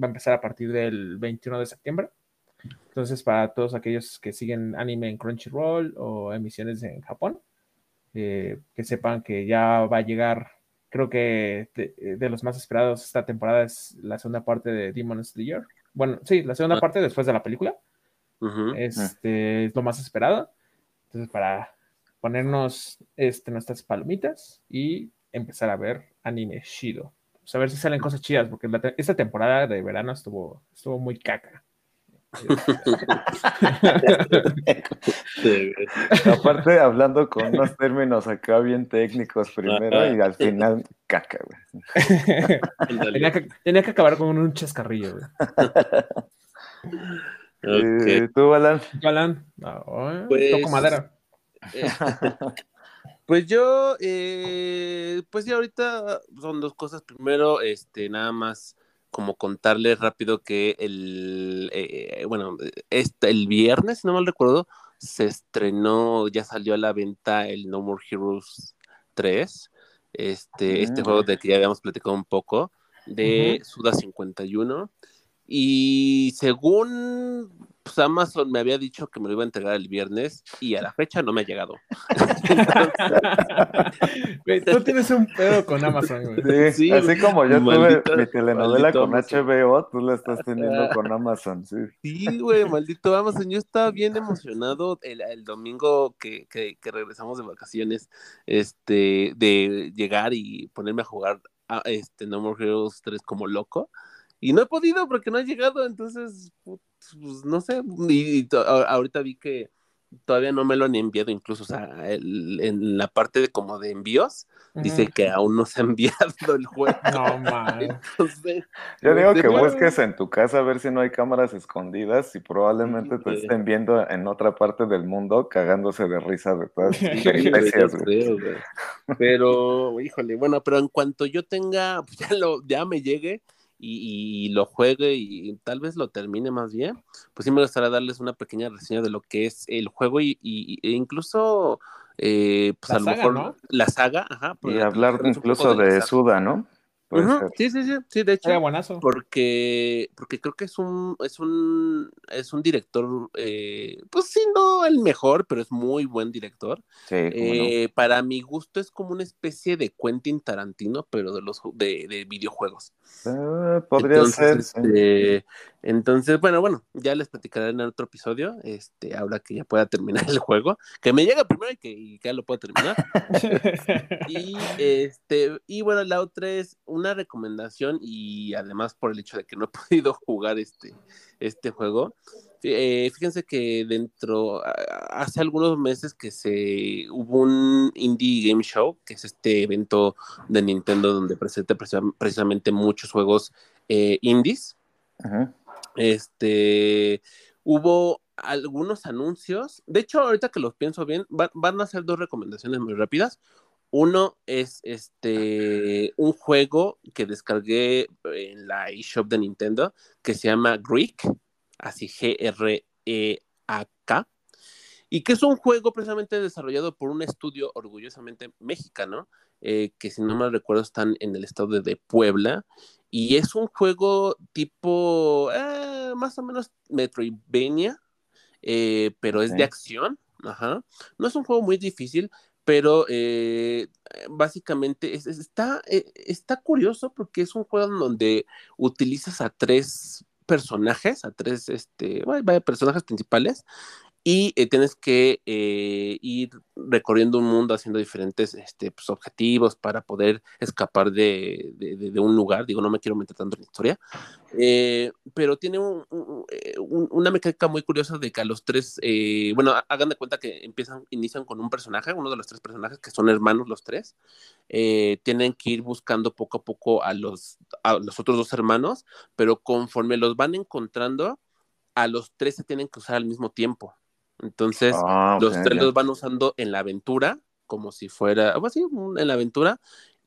va a empezar a partir del 21 de septiembre. Entonces, para todos aquellos que siguen anime en Crunchyroll o emisiones en Japón, eh, que sepan que ya va a llegar, creo que de, los más esperados esta temporada es la segunda parte de Demon Slayer. Bueno, sí, la segunda ah. parte después de la película. Este es lo más esperado. Entonces, para ponernos este, nuestras palomitas y empezar a ver anime Shido. Pues a ver si salen cosas chidas, porque esta temporada de verano estuvo, estuvo muy caca. Aparte, hablando con unos términos acá bien técnicos primero y al final caca, tenía, que, acabar con un chascarrillo, eh, ¿Tú, Balán? Balán, toco pues, madera. Eh, pues yo, eh, pues ya ahorita son dos cosas. Primero, este, nada más como contarles rápido que el, eh, bueno, este, el viernes, si no mal recuerdo, se estrenó, ya salió a la venta el No More Heroes 3, este, este juego mm. de que ya habíamos platicado un poco, de Suda 51. Y según pues Amazon me había dicho que me lo iba a entregar el viernes y a la fecha no me ha llegado. tú tienes un pedo con Amazon, güey. Sí, así como yo tuve mi telenovela con HBO, tú la estás teniendo con Amazon, sí. Sí, güey, maldito Amazon. Yo estaba bien emocionado el, domingo que, que, regresamos de vacaciones, este, de llegar y ponerme a jugar a, este No More Heroes 3 como loco. Y no he podido porque no ha llegado, entonces, pues, no sé, y, ahorita vi que todavía no me lo han enviado, incluso, o sea, en la parte de como de envíos, dice que aún no se ha enviado el juego. No, man. Yo digo que busques en tu casa a ver si no hay cámaras escondidas y probablemente te estén viendo en otra parte del mundo cagándose de risa de todas las Pero, híjole, bueno, pero en cuanto yo tenga, pues ya, lo, ya me llegue, y, lo juegue y, tal vez lo termine más bien, pues sí me gustaría darles una pequeña reseña de lo que es el juego y, e incluso eh, pues a lo mejor la saga, ajá. Y hablar incluso de, Suda, ¿no? Sí, sí, sí, sí, de hecho. Porque, porque creo que es un, es un, es un director, eh, pues sí, no el mejor, pero es muy buen director. Eh, para mi gusto es como una especie de Quentin Tarantino, pero de los de, de videojuegos. Ah, podría ser. Este, entonces, bueno, bueno, ya les platicaré en otro episodio, este, ahora que ya pueda terminar el juego, que me llega primero y que, y que ya lo pueda terminar. y este, y bueno, la otra es una recomendación y además por el hecho de que no he podido jugar este, este juego. Eh, fíjense que dentro, hace algunos meses que se hubo un Indie Game Show, que es este evento de Nintendo donde presenta precisamente muchos juegos eh, indies. Este, hubo algunos anuncios. De hecho, ahorita que los pienso bien, van a hacer dos recomendaciones muy rápidas. Uno es este un juego que descargué en la eShop de Nintendo que se llama Greek, así G-R-E-A-K, y que es un juego precisamente desarrollado por un estudio orgullosamente mexicano, eh, que si no me recuerdo están en el estado de Puebla, y es un juego tipo eh, más o menos Metroidvania, eh, pero es de acción. Ajá. No es un juego muy difícil, pero eh, básicamente está, eh, está curioso porque es un juego en donde utilizas a tres personajes, a tres este, personajes principales, y eh, tienes que eh, ir recorriendo un mundo haciendo diferentes este, pues, objetivos para poder escapar de, un lugar. Digo, no me quiero meter tanto en la historia, eh, pero tiene una mecánica muy curiosa de que a los tres, bueno, hagan de cuenta que empiezan, inician con un personaje, uno de los tres personajes que son hermanos los tres, tienen que ir buscando poco a poco a los, a los otros dos hermanos, pero conforme los van encontrando, a los tres se tienen que usar al mismo tiempo. Entonces, ah, los tres los van usando en la aventura, como si fuera, algo así, en la aventura,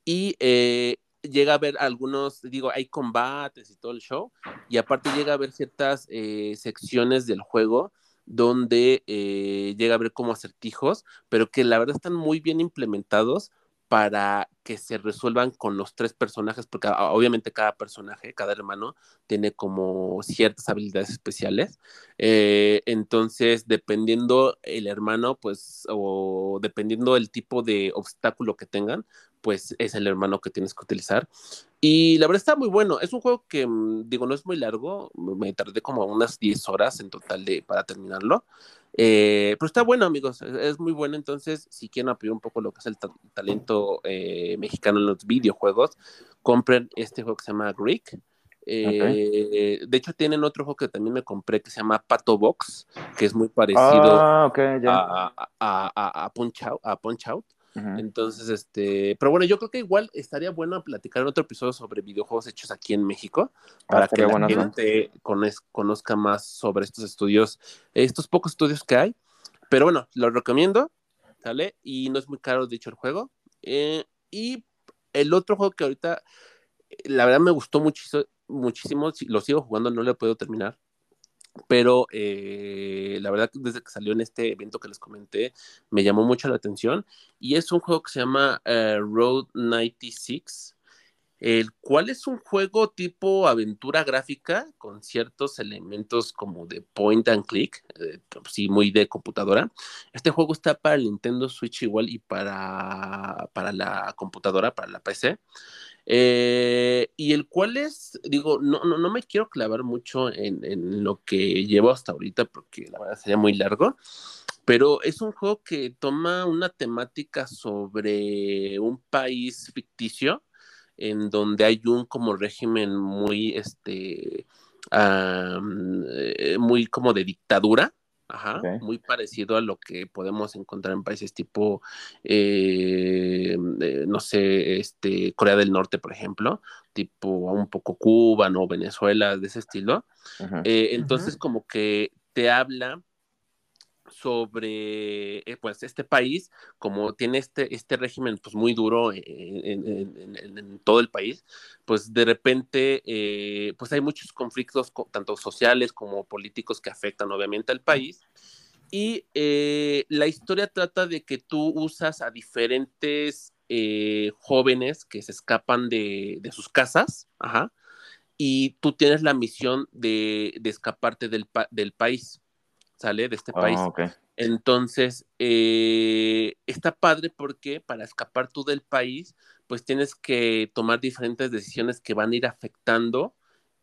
y eh, llega a haber algunos, digo, hay combates y todo el show, y aparte llega a haber ciertas eh, secciones del juego donde eh, llega a haber como acertijos, pero que la verdad están muy bien implementados para que se resuelvan con los tres personajes, porque ah, obviamente cada personaje, cada hermano, tiene como ciertas habilidades especiales. Eh, entonces, dependiendo el hermano, pues, o dependiendo el tipo de obstáculo que tengan, pues es el hermano que tienes que utilizar. Y la verdad está muy bueno. Es un juego que, mm, digo, no es muy largo. Me tardé como unas 10 horas en total de, para terminarlo. Eh, pero está bueno, amigos, es, muy bueno. Entonces, si quieren apoyar un poco lo que es el talento eh, mexicano en los videojuegos, compren este juego que se llama Greek. Eh, de hecho, tienen otro juego que también me compré que se llama Pato Box, que es muy parecido ah, a, a, Punch Out. A Punch Out. Entonces, este, pero bueno, yo creo que igual estaría bueno platicar en otro episodio sobre videojuegos hechos aquí en México, ah, para que la gente conozca más sobre estos estudios, estos pocos estudios que hay. Pero bueno, lo recomiendo, ¿sale? Y no es muy caro, de hecho, el juego. Eh, y el otro juego que ahorita, la verdad me gustó muchísimo, muchísimo, lo sigo jugando, no lo he podido terminar, pero eh, la verdad que desde que salió en este evento que les comenté me llamó mucho la atención y es un juego que se llama eh, Road 96 el cual es un juego tipo aventura gráfica con ciertos elementos como de point and click, eh, sí, muy de computadora. Este juego está para el Nintendo Switch igual y para, para la computadora, para la PC. Eh, y el cual es, digo, no, no, no me quiero clavar mucho en, en, lo que llevo hasta ahorita porque la verdad sería muy largo, pero es un juego que toma una temática sobre un país ficticio en donde hay un como régimen muy, este, eh, muy como de dictadura, Ajá, muy parecido a lo que podemos encontrar en países tipo, eh, eh, no sé, este, Corea del Norte, por ejemplo, tipo un poco Cuba, ¿no? Venezuela, de ese estilo. Eh, entonces, como que te habla sobre eh, pues este país como tiene este, este régimen pues muy duro en, todo el país pues de repente eh, pues hay muchos conflictos tanto sociales como políticos que afectan obviamente al país. Y eh, la historia trata de que tú usas a diferentes jóvenes que se escapan de, sus casas y tú tienes la misión de, escaparte del, del país ¿sale? De este país. Ah, Entonces, eh, está padre porque para escapar tú del país, pues tienes que tomar diferentes decisiones que van a ir afectando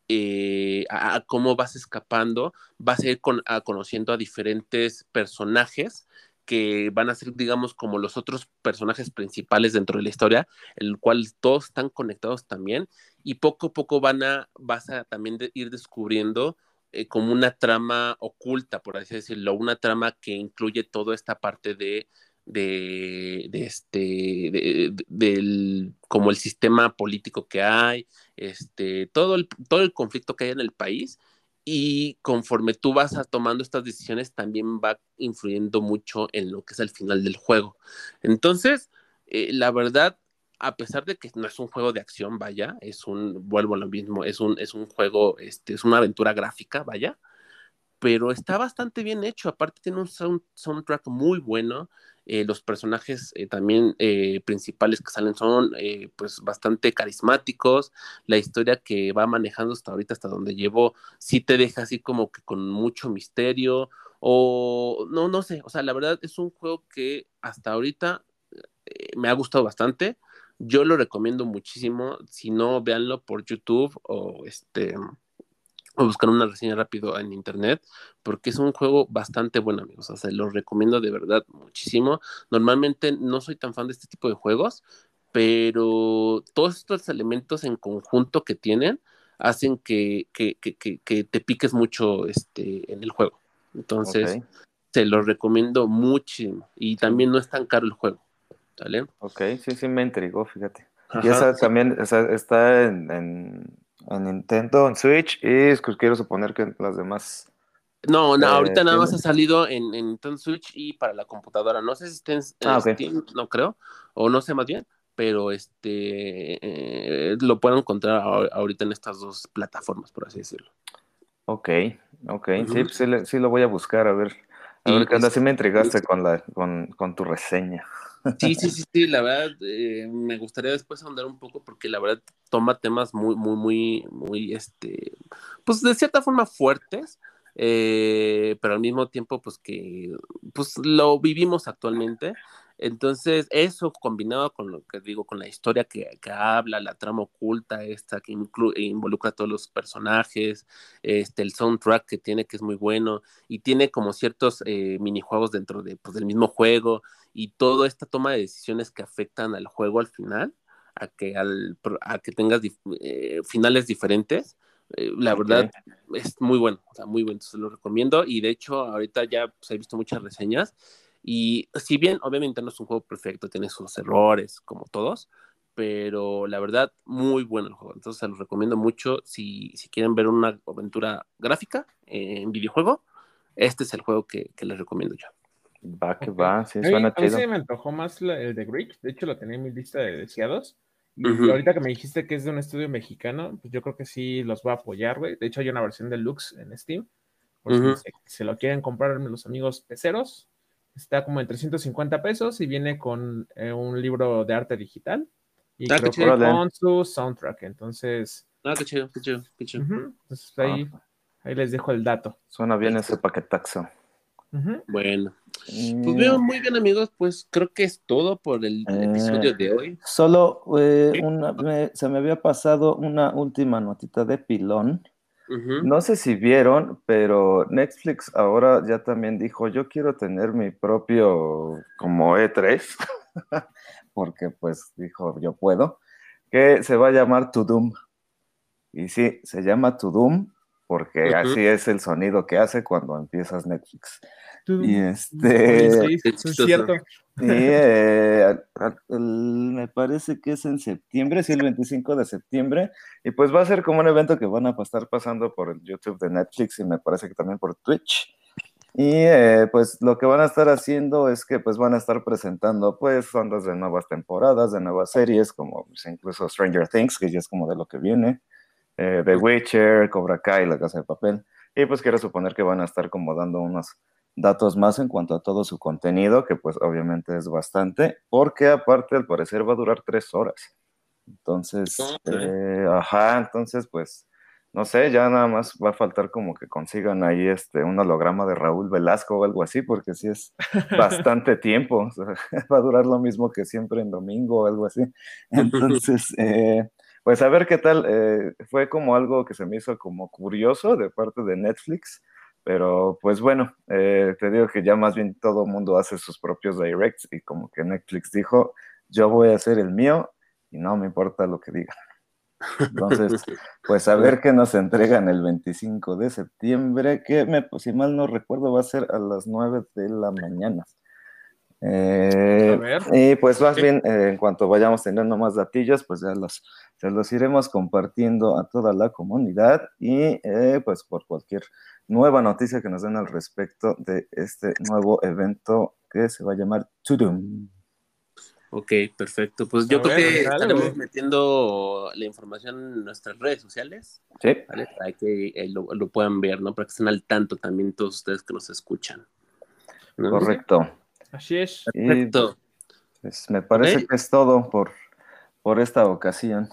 eh, a, cómo vas escapando, vas a ir conociendo a diferentes personajes que van a ser, digamos, como los otros personajes principales dentro de la historia, el cual todos están conectados también, y poco a poco van a, vas a también ir descubriendo eh, como una trama oculta, por así decirlo, una trama que incluye toda esta parte de, de, este, del, como el sistema político que hay, este, todo el, todo el conflicto que hay en el país y conforme tú vas tomando estas decisiones también va influyendo mucho en lo que es el final del juego. Entonces, eh, la verdad, a pesar de que no es un juego de acción, vaya, es un, vuelvo a lo mismo, es un, es un juego, este, es una aventura gráfica, vaya, pero está bastante bien hecho, aparte tiene un soundtrack muy bueno, eh, los personajes eh, también eh, principales que salen son pues bastante carismáticos, la historia que va manejando hasta ahorita, hasta donde llevo, sí te deja así como que con mucho misterio, o no, no sé, o sea, la verdad es un juego que hasta ahorita me ha gustado bastante, yo lo recomiendo muchísimo. Si no, véanlo por YouTube o este o buscar una reseña rápido en internet, porque es un juego bastante bueno, amigos. O sea, lo recomiendo de verdad muchísimo. Normalmente no soy tan fan de este tipo de juegos, pero todos estos elementos en conjunto que tienen hacen que, que, que, que te piques mucho este, en el juego. Entonces, se lo recomiendo muchísimo. Y también no es tan caro el juego. Ok, sí, sí me intrigó, fíjate. y esa también está en, en, Nintendo, en Switch, y quiero suponer que las demás. No, no, ahorita nada más ha salido en, Nintendo Switch y para la computadora. No sé si está en, ah, Steam, no creo, o no sé más bien, pero este eh, lo puedo encontrar ahorita en estas dos plataformas, por así decirlo. Ok, ok, sí, pues sí, lo voy a buscar, a ver. A ver, que anda, sí me intrigaste con, la, con, con tu reseña. Sí, sí, sí, sí, la verdad, eh, me gustaría después ahondar un poco porque la verdad toma temas muy, muy, muy, muy, este, pues de cierta forma fuertes, eh, pero al mismo tiempo, pues que, pues lo vivimos actualmente entonces, eso combinado con lo que digo, con la historia que, habla, la trama oculta esta que involucra a todos los personajes, este, el soundtrack que tiene que es muy bueno y tiene como ciertos eh, minijuegos dentro de, pues, del mismo juego y toda esta toma de decisiones que afectan al juego al final, a que, al, a que tengas eh, finales diferentes. Eh, la verdad es muy bueno, o sea, muy bueno, se lo recomiendo y de hecho ahorita ya pues, he visto muchas reseñas y si bien obviamente no es un juego perfecto, tiene sus errores como todos, pero la verdad muy bueno el juego. Entonces se los recomiendo mucho si, si quieren ver una aventura gráfica en videojuego. Este es el juego que, que les recomiendo yo. Va, que va, sí, suena a mí, se me antojó más el de Greek, de hecho lo tenía en mi lista de deseados. Y ahorita que me dijiste que es de un estudio mexicano, pues yo creo que sí los voy a apoyar, güey. De hecho hay una versión deluxe en Steam. Por si se, lo quieren comprar los amigos peceros, Está como en 350 pesos y viene con eh, un libro de arte digital y ah, creo que con su soundtrack. Entonces. Ah, qué chido, qué chido, qué chido. Entonces ahí, ah. ahí les dejo el dato. Suena bien ese paquetaxo. Bueno, pues veo muy bien amigos, pues creo que es todo por el eh, episodio de hoy. Solo eh, se me había pasado una última notita de pilón no sé si vieron, pero Netflix ahora ya también dijo, yo quiero tener mi propio como E3, porque pues dijo, yo puedo, que se va a llamar Tudum. Y sí, se llama Tudum porque así es el sonido que hace cuando empiezas Netflix. Y este. es cierto. Y eh, me parece que es en septiembre, sí, el 25 de septiembre. Y pues va a ser como un evento que van a estar pasando por el YouTube de Netflix y me parece que también por Twitch. Y eh, pues lo que van a estar haciendo es que pues van a estar presentando pues ondas de nuevas temporadas, de nuevas series, como pues, incluso Stranger Things, que ya es como de lo que viene, eh, The Witcher, Cobra Kai, La Casa de Papel. Y pues quiero suponer que van a estar como dando unos datos más en cuanto a todo su contenido, que pues obviamente es bastante, porque aparte al parecer va a durar tres horas. Entonces, eh, ajá, entonces pues no sé, ya nada más va a faltar como que consigan ahí este, un holograma de Raúl Velasco o algo así, porque sí es bastante tiempo, va a durar lo mismo que siempre en domingo o algo así. Entonces, eh, pues a ver qué tal, eh, fue como algo que se me hizo como curioso de parte de Netflix, pero pues bueno, eh, te digo que ya más bien todo mundo hace sus propios directs y como que Netflix dijo, yo voy a hacer el mío y no me importa lo que digan. Entonces, pues a ver qué nos entregan el 25 de septiembre, que me, pues, si mal no recuerdo va a ser a las 9 de la mañana. Eh, y pues más bien, eh, en cuanto vayamos teniendo más datillos, pues ya los, se los iremos compartiendo a toda la comunidad y eh, pues por cualquier nueva noticia que nos den al respecto de este nuevo evento que se va a llamar Tudum. Ok, perfecto. Pues yo creo que estaremos metiendo la información en nuestras redes sociales. Sí. Para que eh, lo, puedan ver, ¿no? Para que estén al tanto también todos ustedes que nos escuchan. Correcto. Así es. Perfecto. pues me parece que es todo por, por esta ocasión.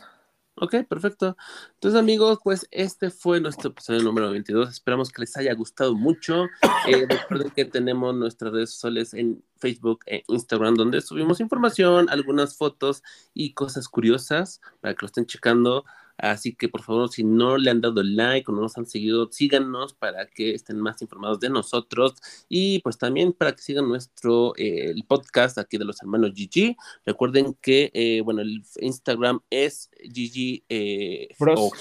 Ok, perfecto. Entonces, amigos, pues este fue nuestro episodio número 22. Esperamos que les haya gustado mucho. Eh, recuerden que tenemos nuestras redes sociales en Facebook e Instagram, donde subimos información, algunas fotos y cosas curiosas para que lo estén checando. Así que por favor, si no le han dado like o no nos han seguido, síganos para que estén más informados de nosotros y pues también para que sigan nuestro eh, el podcast aquí de los hermanos GG. Recuerden que, eh, bueno, el Instagram es GG eh, Bros,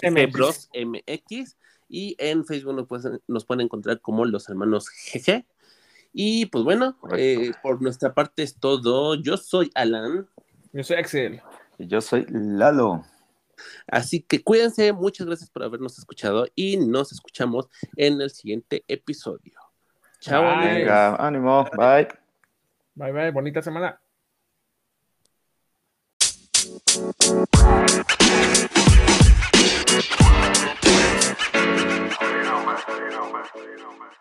MX y en Facebook nos pueden, encontrar como los hermanos GG. Y pues bueno, por nuestra parte es todo. Yo soy Alan. Yo soy Axel. Y yo soy Lalo. Así que cuídense, muchas gracias por habernos escuchado y nos escuchamos en el siguiente episodio. Chao. Venga, ánimo. Bye. Bye, bye. Bonita semana. know,